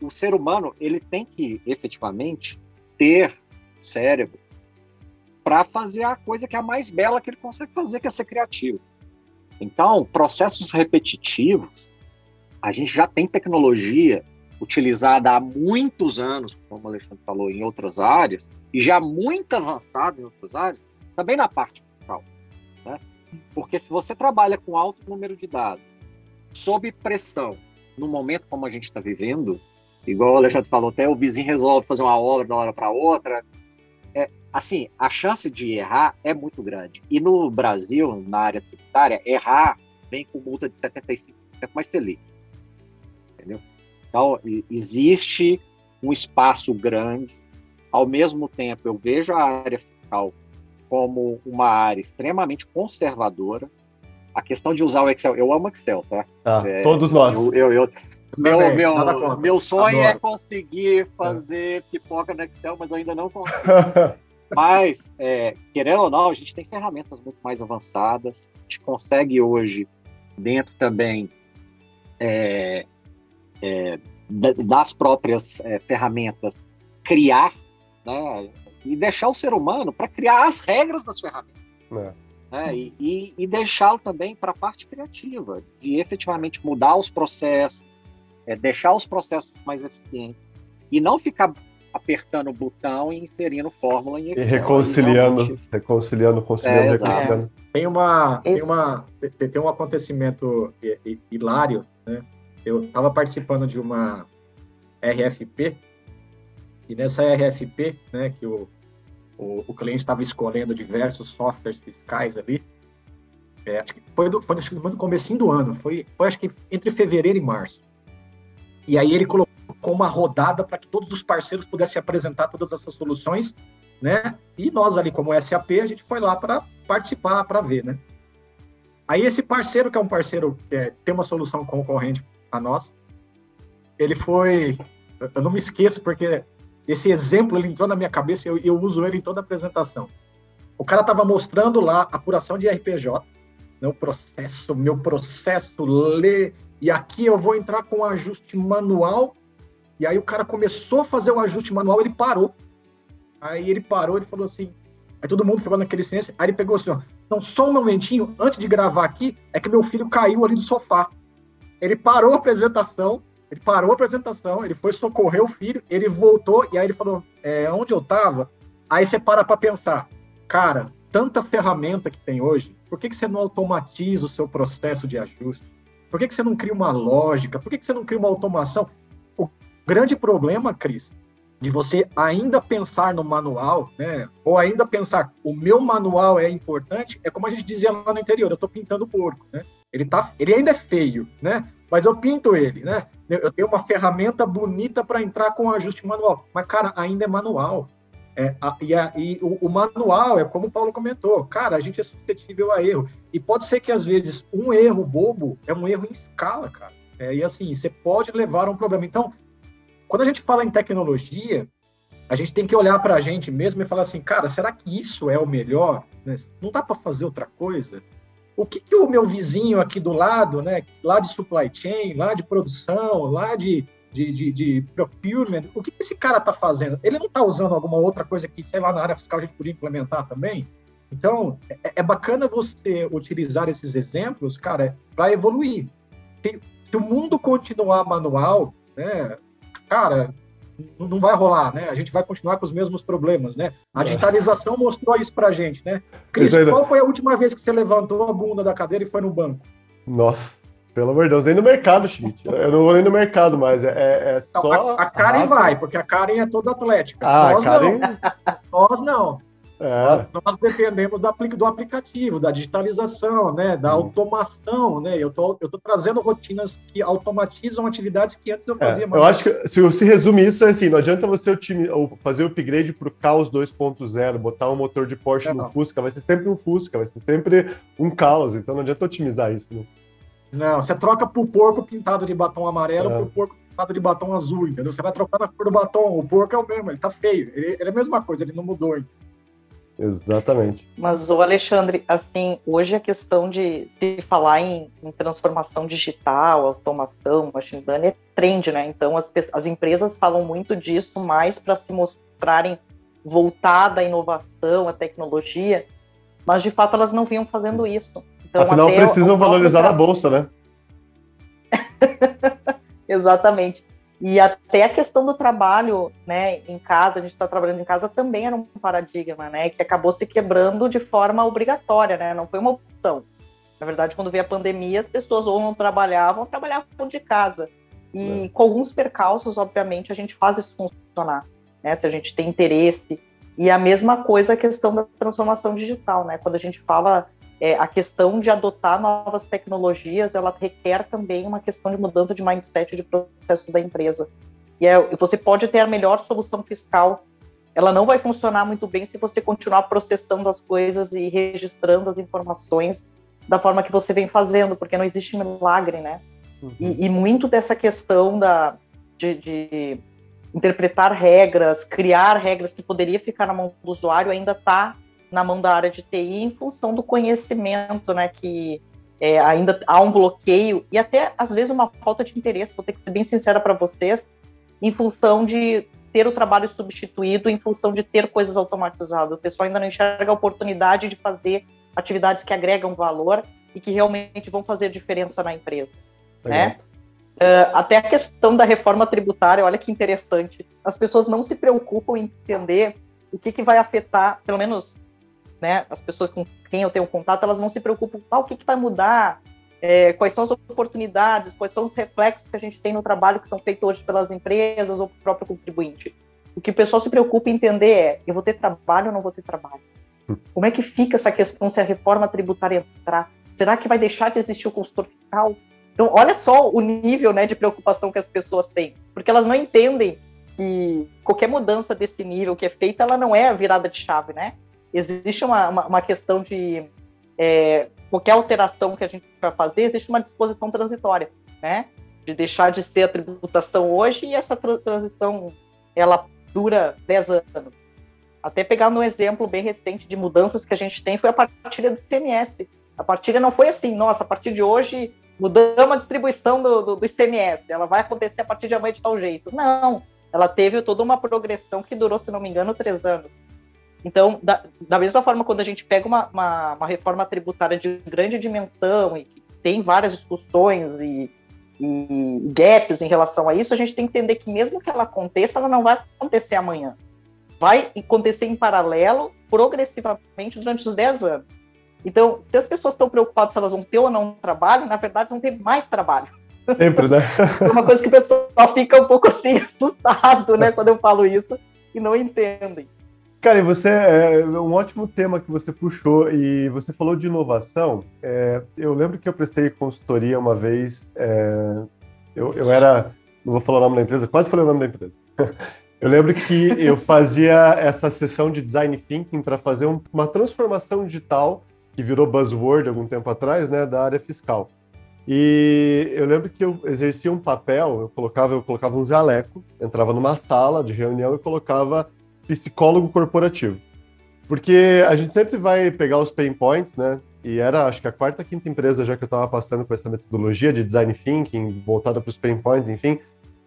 o ser humano ele tem que efetivamente ter cérebro para fazer a coisa que é a mais bela que ele consegue fazer, que é ser criativo. Então, processos repetitivos, a gente já tem tecnologia utilizada há muitos anos, como o Alexandre falou, em outras áreas, e já muito avançada em outras áreas, também na parte fiscal. Né? Porque se você trabalha com alto número de dados, sob pressão, no momento como a gente está vivendo, igual o Alexandre falou, até o vizinho resolve fazer uma obra uma hora para outra, assim, a chance de errar é muito grande. E no Brasil, na área tributária, errar vem com multa de 75% mais Selic. Entendeu? Então, existe um espaço grande. Ao mesmo tempo, eu vejo a área fiscal como uma área extremamente conservadora. A questão de usar o Excel, eu amo Excel, tá? tá é, todos nós. Eu, eu, eu meu, meu, meu sonho é Adoro. é conseguir fazer pipoca no Excel, mas eu ainda não consigo. mas, é, querendo ou não, a gente tem ferramentas muito mais avançadas. A gente consegue hoje, dentro também é, é das próprias é, ferramentas, criar né, e deixar o ser humano para criar as regras das ferramentas. É. Né, e, e, e deixá-lo também para a parte criativa, de efetivamente mudar os processos, é, deixar os processos mais eficientes e não ficar apertando o botão e inserindo fórmula em Excel. E reconciliando, realmente... reconciliando, conciliando, é, reconciliando. Tem uma, tem uma, tem um acontecimento hilário, né? Eu estava participando de uma RFP e nessa RFP, né, que o, o, o cliente estava escolhendo diversos softwares fiscais ali, é, acho que foi, do, foi, foi no comecinho do ano, foi, foi acho que entre fevereiro e março. E aí ele colocou uma rodada para que todos os parceiros pudessem apresentar todas essas soluções, né? E nós ali como SAP, a gente foi lá para participar, para ver, né? Aí esse parceiro, que é um parceiro que é, tem uma solução concorrente a nós, ele foi, eu não me esqueço porque esse exemplo ele entrou na minha cabeça e eu, eu uso ele em toda a apresentação. O cara estava mostrando lá apuração de RPJ, meu processo, meu processo, lê, e aqui eu vou entrar com ajuste manual. E aí o cara começou a fazer o ajuste manual, ele parou. Aí ele parou, ele falou assim. Aí todo mundo ficou naquele silêncio. Aí ele pegou assim, ó. Então, só um momentinho, antes de gravar aqui, é que meu filho caiu ali do sofá. Ele parou a apresentação, ele parou a apresentação, ele foi socorrer o filho, ele voltou, e aí ele falou: é, onde eu tava? Aí você para para pensar, cara, tanta ferramenta que tem hoje, por que, que você não automatiza o seu processo de ajuste? Por que, que você não cria uma lógica? Por que, que você não cria uma automação? Grande problema, Cris, de você ainda pensar no manual, né? Ou ainda pensar, o meu manual é importante, é como a gente dizia lá no interior, eu estou pintando o porco, né? Ele, tá, ele ainda é feio, né? Mas eu pinto ele, né? Eu tenho uma ferramenta bonita para entrar com ajuste manual. Mas, cara, ainda é manual. É, a, e, a, e o, o, manual é como o Paulo comentou, cara, a gente é suscetível a erro. E pode ser que às vezes um erro bobo é um erro em escala, cara. É, e assim, você pode levar a um problema. Então, quando a gente fala em tecnologia, a gente tem que olhar para a gente mesmo e falar assim, cara, será que isso é o melhor? Né? Não dá para fazer outra coisa? O que, que, o meu vizinho aqui do lado, né, lá de supply chain, lá de produção, lá de de, de, de procurement, o que esse cara está fazendo? Ele não está usando alguma outra coisa que, sei lá, na área fiscal a gente podia implementar também? Então, é, é bacana você utilizar esses exemplos, cara, para evoluir. Se, se, o mundo continuar manual, né, cara, não vai rolar, né? A gente vai continuar com os mesmos problemas, né? A é. digitalização mostrou isso pra gente, né? Cris, qual foi a última vez que você levantou a bunda da cadeira e foi no banco? Nossa, pelo amor de Deus, nem no mercado, Schmidt. Eu não vou nem no mercado mais, é, é, é só... A, a Karen vai, porque a Karen é toda atlética. Ah, nós Karen... não. Nós não. É. Nós, dependemos do, aplicativo, da digitalização, né, da automação, né? Eu tô, eu tô trazendo rotinas que automatizam atividades que antes eu fazia é, mais. Eu acho que se, se resume isso é assim, não adianta você fazer o upgrade para o Caos 2.0, botar um motor de Porsche é, no não. Fusca, vai ser sempre um Fusca, vai ser sempre um Caos, então não adianta otimizar isso. Né? Não, você troca pro porco pintado de batom amarelo é. pro porco pintado de batom azul, entendeu? Você vai trocando a cor do batom, o porco é o mesmo, ele tá feio, ele, ele é a mesma coisa, ele não mudou. Então. Exatamente. Mas, o Alexandre, assim, hoje a questão de se falar em, em transformação digital, automação, machine learning é trend, né? Então, as, as empresas falam muito disso mais para se mostrarem voltada à inovação, à tecnologia, mas de fato elas não vinham fazendo isso. Então, Afinal, precisam valorizar a bolsa, né? Exatamente. E até a questão do trabalho, né, em casa, a gente está trabalhando em casa também era um paradigma, né, que acabou se quebrando de forma obrigatória, né, não foi uma opção. Na verdade, quando veio a pandemia, as pessoas ou não trabalhavam, ou trabalhavam de casa. E é. com alguns percalços, obviamente, a gente faz isso funcionar, né, se a gente tem interesse. E a mesma coisa a questão da transformação digital, né, quando a gente fala é, a questão de adotar novas tecnologias, ela requer também uma questão de mudança de mindset de processos da empresa. E é, você pode ter a melhor solução fiscal, ela não vai funcionar muito bem se você continuar processando as coisas e registrando as informações da forma que você vem fazendo, porque não existe milagre, né? Uhum. E, e, muito dessa questão da, de, de interpretar regras, criar regras que poderia ficar na mão do usuário ainda está na mão da área de TI em função do conhecimento, né, que é, ainda há um bloqueio e até às vezes uma falta de interesse, vou ter que ser bem sincera para vocês, em função de ter o trabalho substituído, em função de ter coisas automatizadas. O pessoal ainda não enxerga a oportunidade de fazer atividades que agregam valor e que realmente vão fazer diferença na empresa, né? Uh, até a questão da reforma tributária, olha que interessante. As pessoas não se preocupam em entender o que, que vai afetar, pelo menos né, as pessoas com quem eu tenho contato, elas não se preocupam, ah, o que, que vai mudar, é, quais são as oportunidades, quais são os reflexos que a gente tem no trabalho que são feitos hoje pelas empresas ou pelo próprio contribuinte. O que o pessoal se preocupa em entender é, eu vou ter trabalho ou não vou ter trabalho? Como é que fica essa questão se a reforma tributária entrar? Será que vai deixar de existir o consultor fiscal? Então, olha só o nível né, de preocupação que as pessoas têm, porque elas não entendem que qualquer mudança desse nível que é feita, ela não é a virada de chave, né? Existe uma, uma, uma questão de é, qualquer alteração que a gente vai fazer, existe uma disposição transitória, né? De deixar de ser a tributação hoje e essa transição ela dura 10 anos. Até pegar um exemplo bem recente de mudanças que a gente tem foi a partilha do CMS. A partilha não foi assim, nossa, a partir de hoje mudamos a distribuição do, do, do ela vai acontecer a partir de amanhã de tal jeito. Não, ela teve toda uma progressão que durou, se não me engano, três anos. Então, da, da mesma forma, quando a gente pega uma, uma, uma, reforma tributária de grande dimensão e que tem várias discussões e, e gaps em relação a isso, a gente tem que entender que mesmo que ela aconteça, ela não vai acontecer amanhã. Vai acontecer em paralelo, progressivamente, durante os 10 anos. Então, se as pessoas estão preocupadas se elas vão ter ou não trabalho, na verdade, vão ter mais trabalho. Sempre, né? é uma coisa que o pessoal fica um pouco assim, assustado, né, quando eu falo isso, e não entendem. Cara, e você é um ótimo tema que você puxou e você falou de inovação. É, eu lembro que eu prestei consultoria uma vez. É, eu, eu, era, não vou falar o nome da empresa, quase falei o nome da empresa. Eu lembro que eu fazia essa sessão de design thinking para fazer um, uma transformação digital que virou buzzword algum tempo atrás, né, da área fiscal. E eu lembro que eu exercia um papel, eu colocava, eu colocava um jaleco, entrava numa sala de reunião e colocava psicólogo corporativo. Porque a gente sempre vai pegar os pain points, né? E era, acho que a quarta, quinta empresa já que eu estava passando com essa metodologia de design thinking, voltada para os pain points, enfim.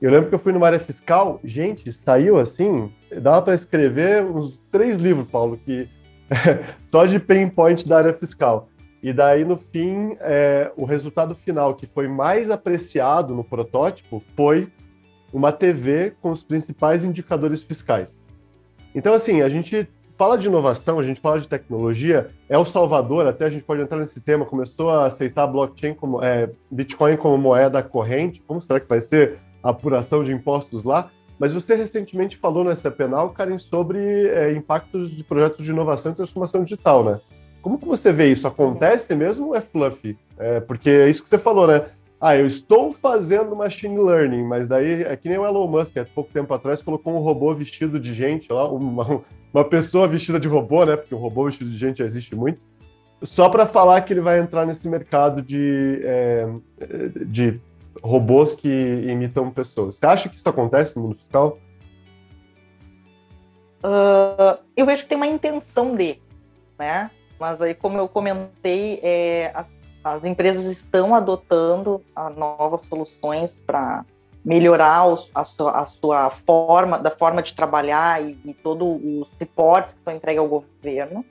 Eu lembro que eu fui numa área fiscal, gente, saiu assim, dava para escrever uns três livros, Paulo, que só de pain point da área fiscal. E daí, no fim, é, o resultado final que foi mais apreciado no protótipo foi uma TV com os principais indicadores fiscais. Então, assim, a gente fala de inovação, a gente fala de tecnologia, é o Salvador, até a gente pode entrar nesse tema, começou a aceitar blockchain como é, Bitcoin como moeda corrente, como será que vai ser a apuração de impostos lá? Mas você recentemente falou SAP Penal, Karen, sobre é, impactos de projetos de inovação e transformação digital, né? Como que você vê isso? Acontece mesmo ou é fluff? É, porque é isso que você falou, né? Ah, eu estou fazendo machine learning, mas daí é que nem o Elon Musk, há pouco tempo atrás, colocou um robô vestido de gente lá, uma, uma pessoa vestida de robô, né? Porque um robô vestido de gente já existe muito, só para falar que ele vai entrar nesse mercado de, é, de robôs que imitam pessoas. Você acha que isso acontece no mundo fiscal? Uh, eu vejo que tem uma intenção de, né? Mas aí, como eu comentei, é, as, as, empresas estão adotando novas soluções para melhorar os, a, sua, a, sua, forma, da forma de trabalhar e, e todos os reportes que são entregues ao governo,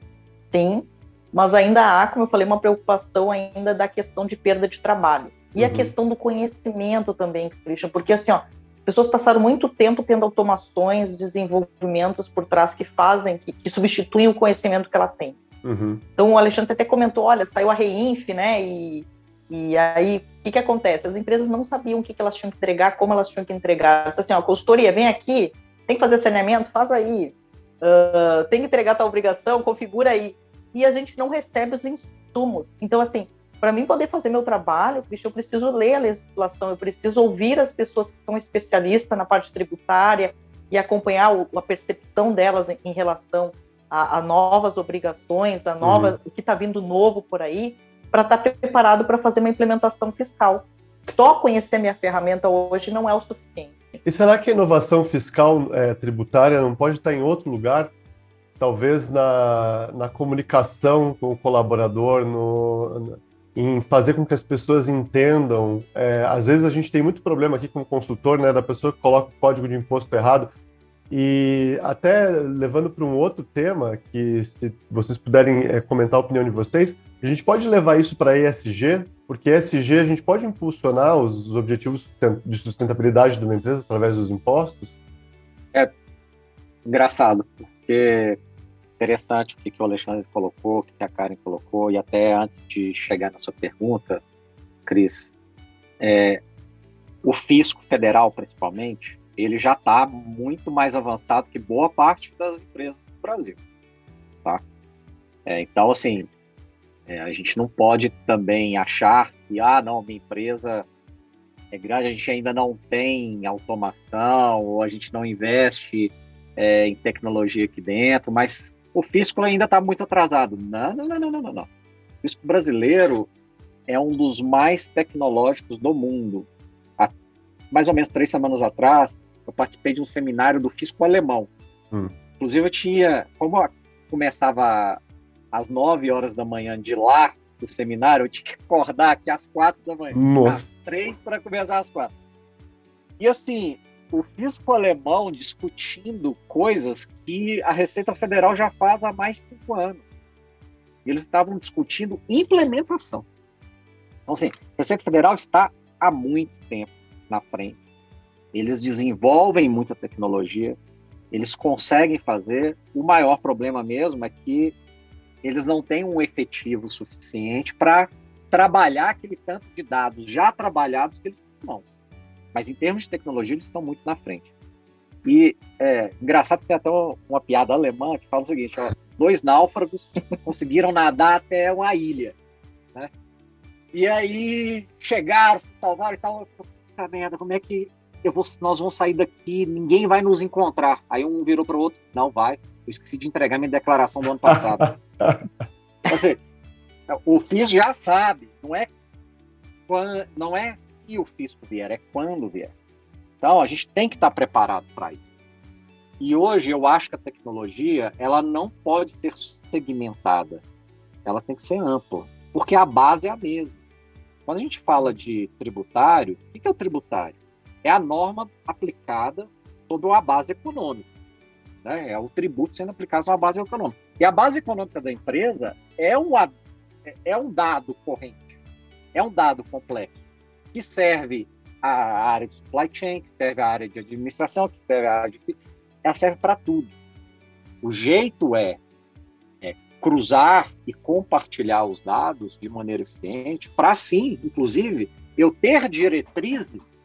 sim, mas ainda há, como eu falei, uma preocupação ainda da questão de perda de trabalho. E uhum. a questão do conhecimento também, Christian, porque assim, ó, pessoas passaram muito tempo tendo automações, desenvolvimentos por trás que fazem, que, que substituem o conhecimento que ela tem. Uhum. Então o Alexandre até comentou, olha, saiu a Reinf, né? E, e aí o que, que acontece? As empresas não sabiam o que, que elas tinham que entregar, como elas tinham que entregar. Assim, ó, consultoria, vem aqui, tem que fazer saneamento, faz aí. Uh, tem que entregar tal obrigação, configura aí. E a gente não recebe os insumos. Então, assim, para mim poder fazer meu trabalho, eu preciso ler a legislação, eu preciso ouvir as pessoas que são especialistas na parte tributária e acompanhar a percepção delas em, relação a, a, novas obrigações, a novas, uhum. o que está vindo novo por aí, para estar tá preparado para fazer uma implementação fiscal. Só conhecer minha ferramenta hoje não é o suficiente. E será que a inovação fiscal é, tributária não pode estar em outro lugar? Talvez na, na comunicação com o colaborador, no, em fazer com que as pessoas entendam. É, às vezes a gente tem muito problema aqui como consultor, né, da pessoa que coloca o código de imposto errado. E até levando para um outro tema, que se vocês puderem é, comentar a opinião de vocês, a gente pode levar isso para ESG, porque ESG a gente pode impulsionar os objetivos de sustentabilidade de uma empresa através dos impostos? É engraçado, porque interessante o que, que o Alexandre colocou, o que a Karen colocou, e até antes de chegar na sua pergunta, Cris, é, o fisco federal, principalmente, ele já está muito mais avançado que boa parte das empresas do Brasil. Tá? É, então, assim, é, a gente não pode também achar que, ah, não, minha empresa é grande, a gente ainda não tem automação, ou a gente não investe é, em tecnologia aqui dentro, mas o fisco ainda está muito atrasado. Não, não, não, não, não, não. O fisco brasileiro é um dos mais tecnológicos do mundo. Há mais ou menos três semanas atrás, eu participei de um seminário do fisco alemão. Hum. Inclusive, eu tinha, como eu começava às nove horas da manhã de lá, do seminário, eu tinha que acordar aqui às quatro da manhã. Nossa. Às três para começar às quatro. E assim, o fisco alemão discutindo coisas que a Receita Federal já faz há mais de cinco anos. Eles estavam discutindo implementação. Então, assim, a Receita Federal está há muito tempo na frente. Eles desenvolvem muita tecnologia, eles conseguem fazer. O maior problema mesmo é que eles não têm um efetivo suficiente para trabalhar aquele tanto de dados já trabalhados que eles têm mas em termos de tecnologia, eles estão muito na frente. E é engraçado que tem até uma piada alemã que fala o seguinte: ó, dois náufragos conseguiram nadar até uma ilha. Né? E aí chegaram, se salvaram e tal. Puta merda, como é que vou, nós vamos sair daqui? Ninguém vai nos encontrar. Aí um virou para o outro: não vai. Eu esqueci de entregar minha declaração do ano passado. Assim, o FIS já sabe, não é, não é se o fisco vier, é quando vier. Então, a gente tem que estar preparado para isso. E hoje eu acho que a tecnologia ela não pode ser segmentada, ela tem que ser ampla, porque a base é a mesma. Quando a gente fala de tributário, o que é o tributário? É a norma aplicada sobre uma base econômica. Né? É o tributo sendo aplicado sobre uma base econômica. E a base econômica da empresa é um, é um dado corrente, é um dado complexo, que serve à área de supply chain, que serve à área de administração, que serve à área de. Ela serve para tudo. O jeito é, é cruzar e compartilhar os dados de maneira eficiente, para assim, inclusive, eu ter diretrizes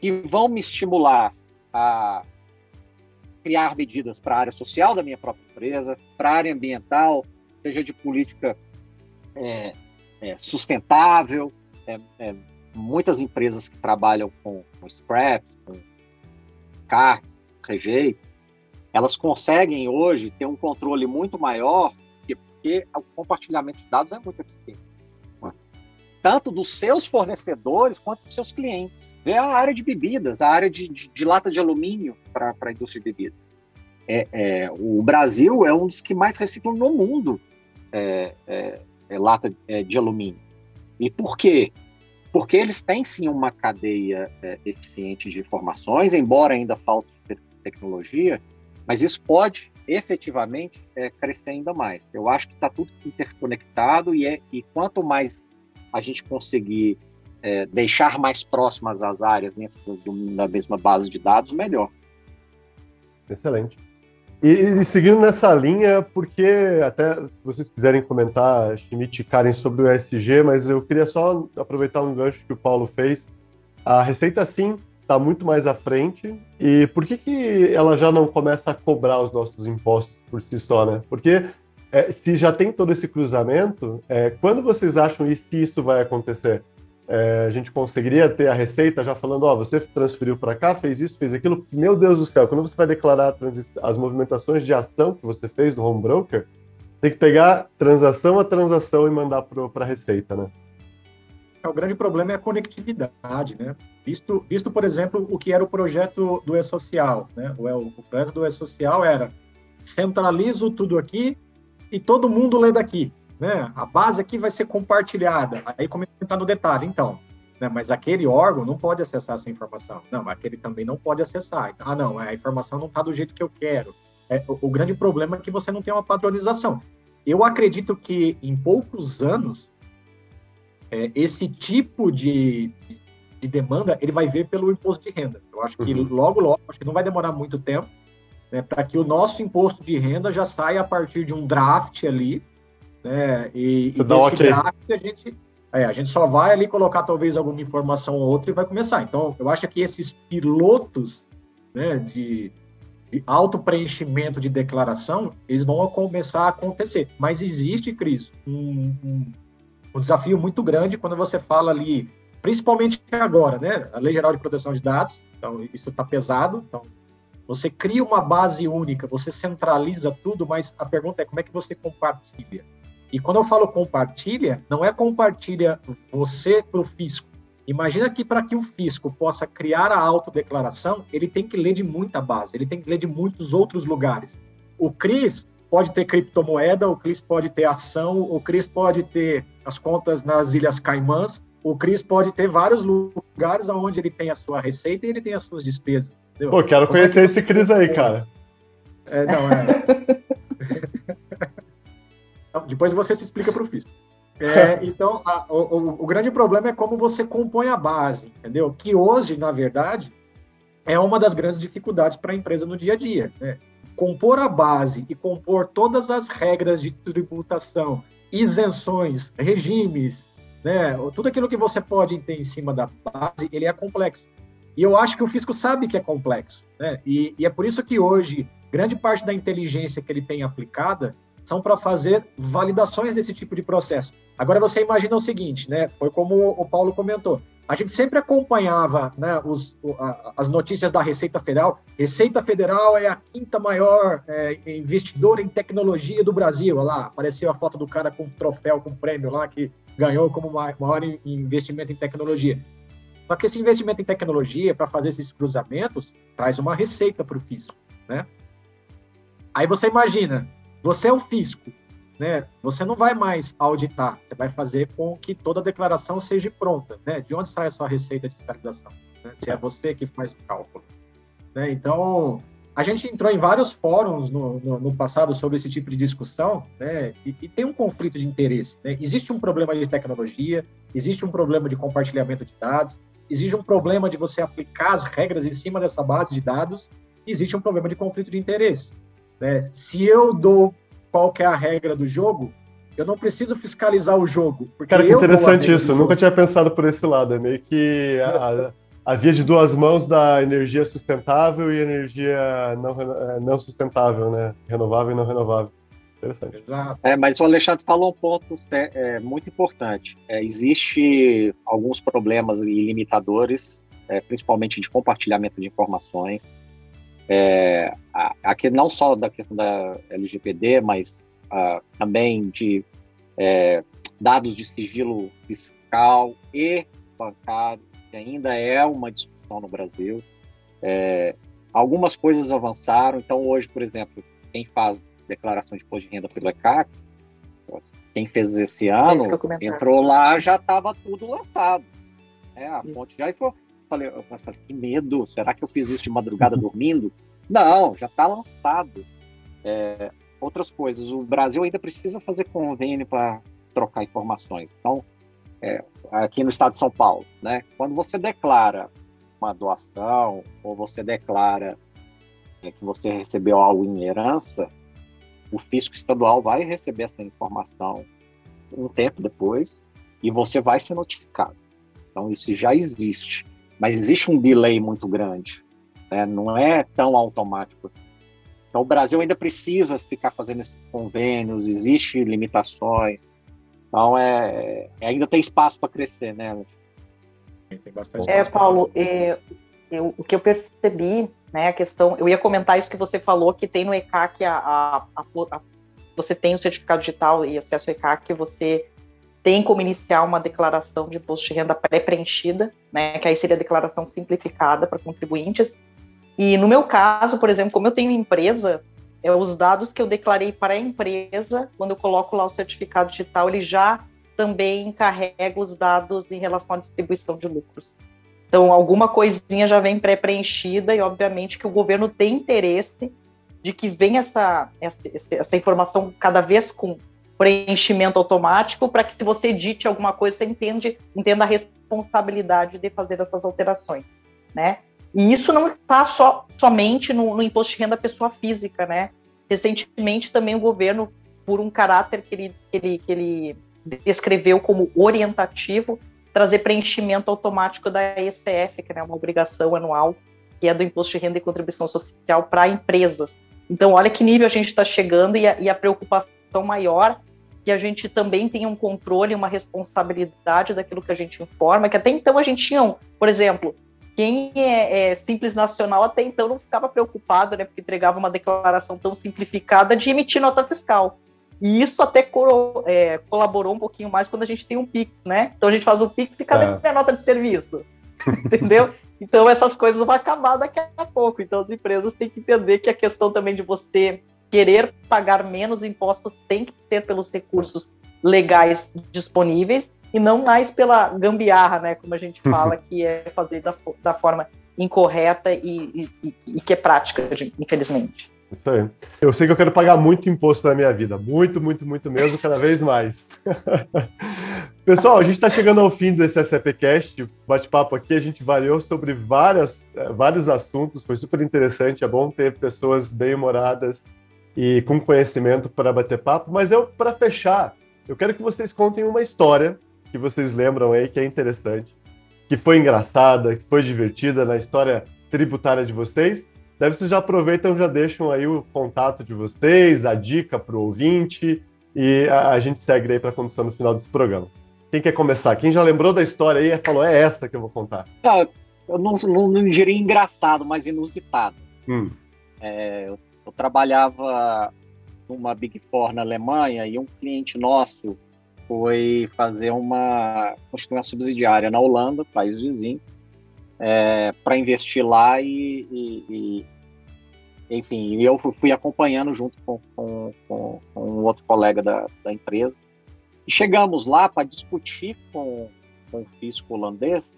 que vão me estimular a criar medidas para a área social da minha própria empresa, para a área ambiental, seja de política é, é, sustentável, é, é muitas empresas que trabalham com, com scraps, com cartas, rejeito, elas conseguem hoje ter um controle muito maior, porque o compartilhamento de dados é muito eficiente tanto dos seus fornecedores quanto dos seus clientes. Vê a área de bebidas, a área de, de, de lata de alumínio para a indústria de bebidas. É, é, o Brasil é um dos que mais reciclam no mundo é, é, é lata é, de alumínio. E por quê? Porque eles têm sim uma cadeia eficiente de informações, embora ainda falte tecnologia, mas isso pode efetivamente crescer ainda mais. Eu acho que está tudo interconectado e, é, e quanto mais a gente conseguir é, deixar mais próximas as áreas do, da mesma base de dados, melhor. Excelente. E, e, seguindo nessa linha, porque até se vocês quiserem comentar, Schmidt e Karen, sobre o ESG, mas eu queria só aproveitar um gancho que o Paulo fez. A Receita sim está muito mais à frente. E por que, que ela já não começa a cobrar os nossos impostos por si só, né? Porque é, se já tem todo esse cruzamento, é, quando vocês acham e se isso vai acontecer? É, a gente conseguiria ter a receita já falando, ó, oh, você transferiu para cá, fez isso, fez aquilo. Meu Deus do céu, quando você vai declarar as movimentações de ação que você fez no home broker, tem que pegar transação a transação e mandar para a receita, né? É, o grande problema é a conectividade, né? Visto, visto, por exemplo, o que era o projeto do E-Social, né? O, o projeto do E-Social era centralizo tudo aqui, e todo mundo lê daqui. Né? A base aqui vai ser compartilhada. Aí começa a entrar no detalhe, então. Né? Mas aquele órgão não pode acessar essa informação. Não, aquele também não pode acessar. Ah, não, a informação não está do jeito que eu quero. É, o, o, grande problema é que você não tem uma padronização. Eu acredito que em poucos anos é, esse tipo de, de demanda ele vai ver pelo imposto de renda. Eu acho que uhum. logo, logo, acho que não vai demorar muito tempo né, para que o nosso imposto de renda já saia a partir de um draft ali, né, e, e desse okay. draft a gente, é, a gente só vai ali colocar talvez alguma informação ou outra e vai começar. Então, eu acho que esses pilotos né, de, de auto-preenchimento de declaração, eles vão começar a acontecer. Mas existe, Cris, um, um, um desafio muito grande quando você fala ali, principalmente agora, né? A Lei Geral de Proteção de Dados, então isso está pesado, então você cria uma base única, você centraliza tudo, mas a pergunta é como é que você compartilha? E quando eu falo compartilha, não é compartilha você para o fisco. Imagina que para que o fisco possa criar a autodeclaração, ele tem que ler de muita base, ele tem que ler de muitos outros lugares. O CRIS pode ter criptomoeda, o CRIS pode ter ação, o CRIS pode ter as contas nas Ilhas Caimãs, o CRIS pode ter vários lugares onde ele tem a sua receita e ele tem as suas despesas. Entendeu? Pô, quero Como conhecer é que... esse Cris aí, cara. É, não, é. Depois você se explica para o fisco. É, então, a, o, o, grande problema é como você compõe a base, entendeu? Que hoje, na verdade, é uma das grandes dificuldades para a empresa no dia a dia. Né? Compor a base e compor todas as regras de tributação, isenções, regimes, né? tudo aquilo que você pode ter em cima da base, ele é complexo. E eu acho que o fisco sabe que é complexo. Né? E, e é por isso que hoje, grande parte da inteligência que ele tem aplicada são para fazer validações desse tipo de processo. Agora você imagina o seguinte, né? Foi como o Paulo comentou. A gente sempre acompanhava né, os, as notícias da Receita Federal. Receita Federal é a quinta maior é, investidora em tecnologia do Brasil. Olha lá, apareceu a foto do cara com troféu, com prêmio lá, que ganhou como maior investimento em tecnologia. Só que esse investimento em tecnologia para fazer esses cruzamentos traz uma receita para o fisco, né? Aí você imagina, você é o fisco, né? Você não vai mais auditar, você vai fazer com que toda a declaração seja pronta, né? De onde sai a sua receita de fiscalização? né? se é você que faz o cálculo. Né? Então, a gente entrou em vários fóruns no, no, no passado sobre esse tipo de discussão, né? E, e tem um conflito de interesse. Né? Existe um problema de tecnologia, existe um problema de compartilhamento de dados, existe um problema de você aplicar as regras em cima dessa base de dados, existe um problema de conflito de interesse. Né? Se eu dou qual é a regra do jogo, eu não preciso fiscalizar o jogo. Cara, que interessante isso. Eu nunca tinha pensado por esse lado. É meio que a, a, via de duas mãos da energia sustentável e energia não, é, não sustentável, né? Renovável e não renovável. Interessante. Exato. É, mas o Alexandre falou um ponto é, é muito importante. É, existe alguns problemas e limitadores, é, principalmente de compartilhamento de informações. É, aqui não só da questão da LGPD, mas também de é, dados de sigilo fiscal e bancário, que ainda é uma discussão no Brasil. É, algumas coisas avançaram, então hoje, por exemplo, quem faz declaração de imposto de renda pelo ECAC, quem fez esse é ano, é entrou lá, já estava tudo lançado. É, a isso. fonte já foi. Falei, eu falei, que medo, será que eu fiz isso de madrugada dormindo? Não, já está lançado. É, outras coisas. O Brasil ainda precisa fazer convênio para trocar informações. Então, é, aqui no estado de São Paulo, né? Quando você declara uma doação ou você declara é, que você recebeu algo em herança, o fisco estadual vai receber essa informação um tempo depois e você vai ser notificado. Então, isso já existe. Mas existe um delay muito grande. Né? Não é tão automático assim. Então, o Brasil ainda precisa ficar fazendo esses convênios, existem limitações. Então, é, é ainda tem espaço para crescer, né? Tem bastante é, Paulo, é, eu, o que eu percebi, né, a questão, eu ia comentar isso que você falou, que tem no ECAC, a, a, a, a você tem o certificado digital e acesso ao ECAC, você tem como iniciar uma declaração de imposto de renda pré-preenchida, né, que aí seria a declaração simplificada para contribuintes, e no meu caso, por exemplo, como eu tenho empresa, é, os dados que eu declarei para a empresa, quando eu coloco lá o certificado digital, ele já também carrega os dados em relação à distribuição de lucros. Então, alguma coisinha já vem pré-preenchida e, obviamente, que o governo tem interesse de que venha essa, essa, essa informação cada vez com preenchimento automático, para que se você edite alguma coisa, você entende, entenda a responsabilidade de fazer essas alterações, né? E isso não está só, somente no, no, imposto de renda pessoa física, né? Recentemente também o governo, por um caráter que ele, que ele, que ele descreveu como orientativo, trazer preenchimento automático da ECF, que é uma obrigação anual, que é do imposto de renda e contribuição social para empresas. Então, olha que nível a gente está chegando e a, e a preocupação maior que a gente também tenha um controle, uma responsabilidade daquilo que a gente informa, que até então a gente tinha, por exemplo, quem é, é, simples nacional até então não ficava preocupado, né, porque entregava uma declaração tão simplificada de emitir nota fiscal. E isso até coro, é, colaborou um pouquinho mais quando a gente tem um Pix, né? Então a gente faz o Pix e cadê é. minha nota de serviço? Entendeu? Então essas coisas vão acabar daqui a pouco. Então as empresas têm que entender que a questão também de você querer pagar menos impostos tem que ser pelos recursos legais disponíveis e não mais pela gambiarra, né, como a gente fala, que é fazer da, da forma incorreta e, e, e que é prática, infelizmente. Isso aí. Eu sei que eu quero pagar muito imposto na minha vida. Muito, muito, muito mesmo, cada vez mais. Pessoal, a gente está chegando ao fim do SSPcast. Bate-papo aqui, a gente variou sobre várias, eh, vários assuntos. Foi super interessante. É bom ter pessoas bem-humoradas e com conhecimento para bater papo. Mas eu, para fechar, eu quero que vocês contem uma história que vocês lembram aí que é interessante, que foi engraçada, que foi divertida na história tributária de vocês. Deve vocês já aproveitam, já deixam aí o contato de vocês, a dica para o ouvinte e a, a, gente segue aí para a condução no final desse programa. Quem quer começar? Quem já lembrou da história aí falou, é essa que eu vou contar. Ah, eu não, não, não, diria engraçado, mas inusitado. Hum. É, eu, eu trabalhava numa Big Four na Alemanha e um cliente nosso foi fazer uma construir uma subsidiária na Holanda, país vizinho, é, para investir lá e, e, e, enfim, eu fui acompanhando junto com, com, com, um outro colega da, da empresa e chegamos lá para discutir com, com o fisco holandês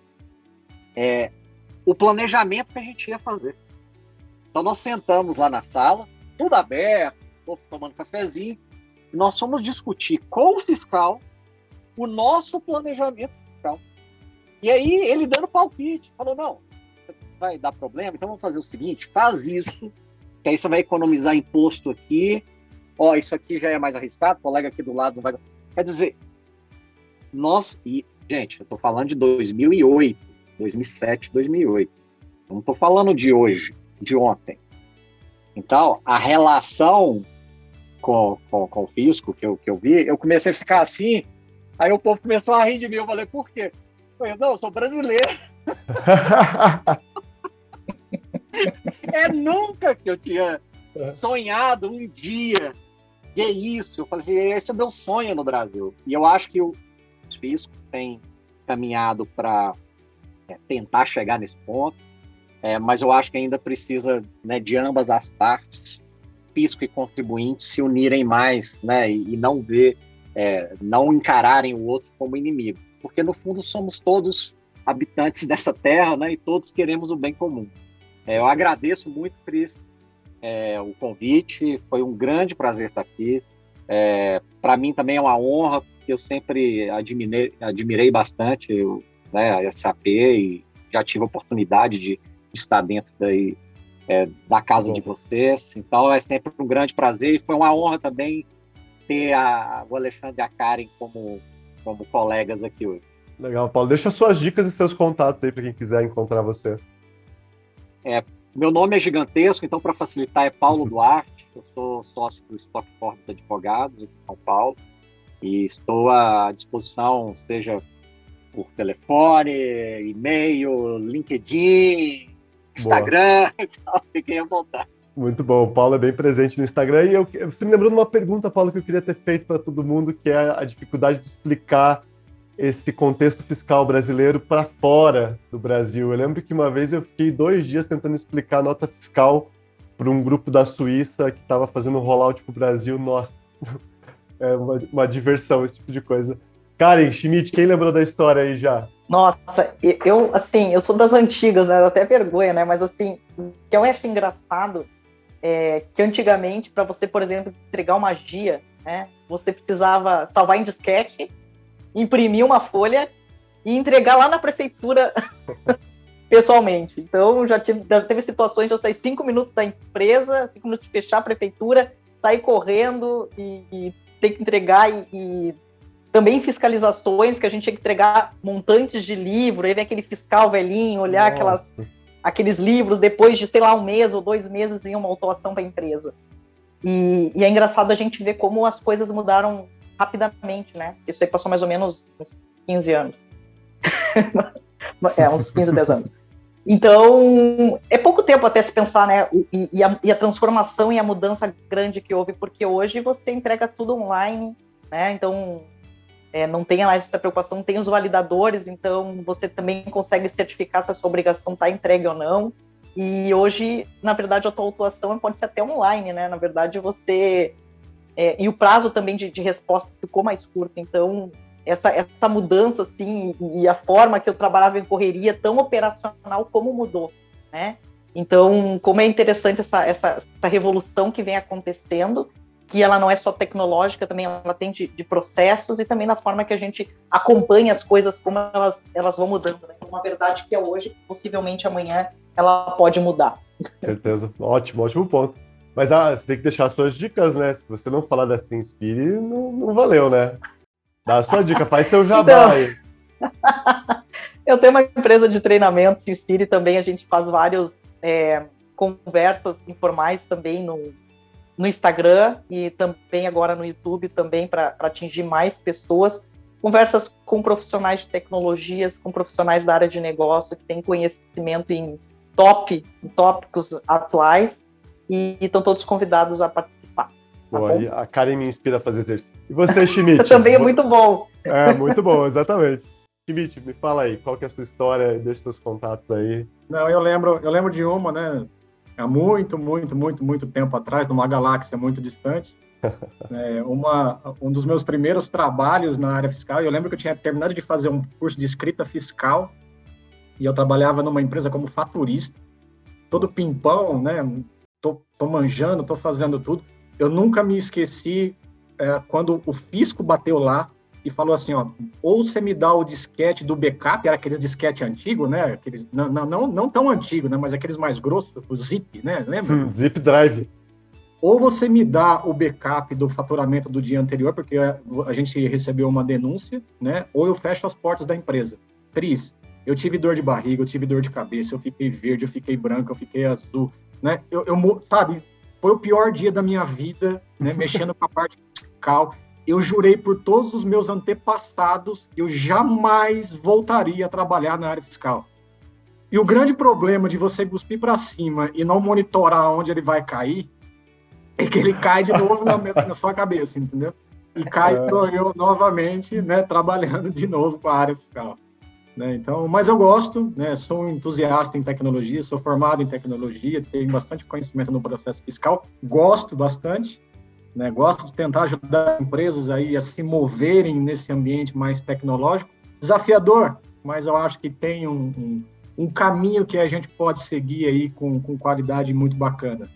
é, o planejamento que a gente ia fazer. Então nós sentamos lá na sala, tudo aberto, tomando cafezinho, e nós fomos discutir com o fiscal o nosso planejamento. E aí ele dando palpite, falou, não, vai dar problema, então vamos fazer o seguinte, faz isso, que aí você vai economizar imposto aqui, ó, isso aqui já é mais arriscado, o colega aqui do lado vai... Quer dizer, nós, e, gente, eu estou falando de 2008, 2007, 2008, eu não estou falando de hoje, de ontem. Então, a relação com, com, com o fisco que eu, que eu vi, eu comecei a ficar assim, aí o povo começou a rir de mim, eu falei, por quê? Eu não, eu sou brasileiro. é nunca que eu tinha é. sonhado um dia e é isso. Eu falei, assim, esse é o meu sonho no Brasil. E eu acho que os fiscos têm caminhado para é, tentar chegar nesse ponto, é, mas eu acho que ainda precisa né, de ambas as partes, fisco e contribuinte, se unirem mais né, e, e não ver, é, não encararem o outro como inimigo. Porque no fundo somos todos habitantes dessa terra né, e todos queremos o bem comum. É, eu agradeço muito, Cris, é, o convite. Foi um grande prazer estar aqui. É, Para mim também é uma honra, porque eu sempre admirei, admirei bastante o, né, a SAP e já tive a oportunidade de estar dentro daí, é, da casa de vocês. Então é sempre um grande prazer e foi uma honra também ter a, o Alexandre e a Karen como, como colegas aqui hoje. Legal, Paulo. Deixa suas dicas e seus contatos aí para quem quiser encontrar você. É, meu nome é gigantesco, então para facilitar é Paulo Duarte. Eu sou sócio do Stock Forbes Advogados aqui em São Paulo e estou à disposição, seja por telefone, e-mail, LinkedIn, Instagram, então, fiquem à vontade. Muito bom, o Paulo é bem presente no Instagram e eu, você me lembrou de uma pergunta, Paulo, que eu queria ter feito para todo mundo, que é a dificuldade de explicar esse contexto fiscal brasileiro para fora do Brasil. Eu lembro que uma vez eu fiquei dois dias tentando explicar a nota fiscal para um grupo da Suíça que estava fazendo um rollout para o Brasil. Nossa, é uma, uma, diversão esse tipo de coisa. Karen Schmidt, quem lembrou da história aí já? Nossa, eu assim, eu sou das antigas, né? Até vergonha, né? Mas assim, o que eu acho engraçado é que antigamente, para você, por exemplo, entregar uma magia, né? Você precisava salvar em disquete imprimir uma folha e entregar lá na prefeitura pessoalmente. Então, já, tive, já teve situações de eu sair cinco minutos da empresa, cinco minutos de fechar a prefeitura, sair correndo e, e ter que entregar e, e, também fiscalizações que a gente tinha que entregar montantes de livro, aí vem aquele fiscal velhinho, olhar aquelas, aqueles livros depois de, sei lá, um mês ou dois meses em uma autuação para a empresa. E, e, é engraçado a gente ver como as coisas mudaram rapidamente, né? Isso aí passou mais ou menos uns 15 anos. é, uns 15, 10 anos. Então, é pouco tempo até se pensar, né? E, e, a, e, a, transformação e a mudança grande que houve, porque hoje você entrega tudo online, né? Então, é, não tem mais essa preocupação, tem os validadores, então você também consegue certificar se a sua obrigação está entregue ou não. E hoje, na verdade, a tua autuação pode ser até online, né? Na verdade, você é, e o prazo também de, de, resposta ficou mais curto. Então, essa, essa mudança, assim, e, e, a forma que eu trabalhava em correria, tão operacional como mudou, né? Então, como é interessante essa, essa, essa revolução que vem acontecendo, que ela não é só tecnológica, também ela tem de, de, processos e também na forma que a gente acompanha as coisas, como elas, elas vão mudando. Né? Uma verdade que é hoje, possivelmente amanhã, ela pode mudar. Certeza. Ótimo, ótimo ponto. Mas ah, você tem que deixar suas dicas, né? Se você não falar da Se Inspire, não, não valeu, né? Dá a sua dica, faz seu jabá então, aí. eu tenho uma empresa de treinamento, Se Inspire também, a gente faz vários é, conversas informais também no, no Instagram e também agora no YouTube também para atingir mais pessoas. Conversas com profissionais de tecnologias, com profissionais da área de negócio que têm conhecimento em top, em tópicos atuais e estão todos convidados a participar. Tá Boa, bom? a Karen me inspira a fazer exercício. E você, Schmidt? Também é muito bom. É, muito bom, exatamente. Schmidt, me fala aí, qual que é a sua história? Deixa seus contatos aí. Não, eu lembro, eu lembro de uma, né? Há muito, muito, muito, muito tempo atrás, numa galáxia muito distante. É, uma, um dos meus primeiros trabalhos na área fiscal, eu lembro que eu tinha terminado de fazer um curso de escrita fiscal e eu trabalhava numa empresa como faturista, todo pimpão, né? Tô, tô manjando, tô fazendo tudo. Eu nunca me esqueci é, quando o fisco bateu lá e falou assim, ó, ou você me dá o disquete do backup, era aqueles disquete antigo, né? Aqueles não, não, não, tão antigo, né? Mas aqueles mais grossos, o zip, né? Lembra? Hum, zip drive. Ou você me dá o backup do faturamento do dia anterior, porque a gente recebeu uma denúncia, né? Ou eu fecho as portas da empresa. Cris, eu tive dor de barriga, eu tive dor de cabeça, eu fiquei verde, eu fiquei branco, eu fiquei azul, né? Eu, eu sabe, foi o pior dia da minha vida, né? Mexendo com a parte fiscal. Eu jurei por todos os meus antepassados, eu jamais voltaria a trabalhar na área fiscal. E o grande problema de você cuspir para cima e não monitorar onde ele vai cair é que ele cai de novo na, na sua cabeça, entendeu? E cai eu novamente, né, trabalhando de novo com a área fiscal. Né? Então, mas eu gosto, né? Sou um entusiasta em tecnologia, sou formado em tecnologia, tenho bastante conhecimento no processo fiscal, gosto bastante, né? Gosto de tentar ajudar empresas aí a se moverem nesse ambiente mais tecnológico, desafiador, mas eu acho que tem um, um, um caminho que a gente pode seguir aí com, com qualidade muito bacana.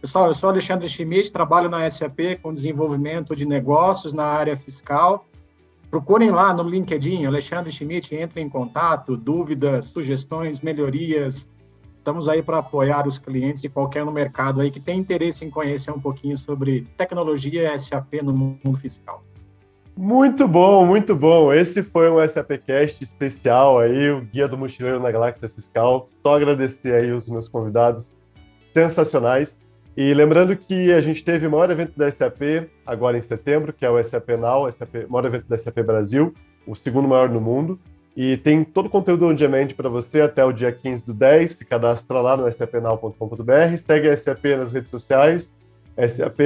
Pessoal, eu sou Alexandre Schmidt, trabalho na SAP com desenvolvimento de negócios na área fiscal Procurem lá no LinkedIn, Alexandre Schmidt, entrem em contato, dúvidas, sugestões, melhorias. Estamos aí para apoiar os clientes e qualquer no mercado aí que tem interesse em conhecer um pouquinho sobre tecnologia SAP no mundo fiscal. Muito bom, muito bom. Esse foi um SAPcast especial aí, o Guia do Mochileiro na Galáxia Fiscal. Só agradecer aí os meus convidados sensacionais. E lembrando que a gente teve o maior evento da SAP agora em setembro, que é o SAP Now, SAP, maior evento da SAP Brasil, o segundo maior no mundo. E tem todo o conteúdo on demand para você até o dia 15 do 10. Se cadastra lá no sapnow.com.br. Segue a SAP nas redes sociais, SAP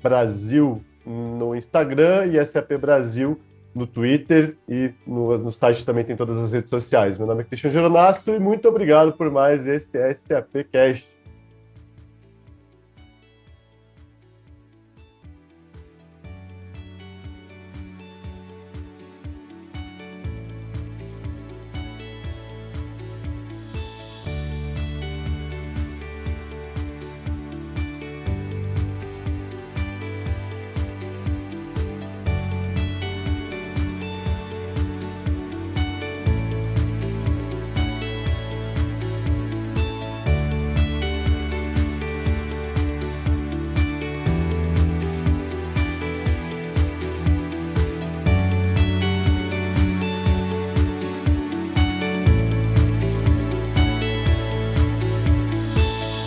Brasil no Instagram e SAP Brasil no Twitter e no, no, site também tem todas as redes sociais. Meu nome é Cristian Geronasso e muito obrigado por mais esse SAP Cast.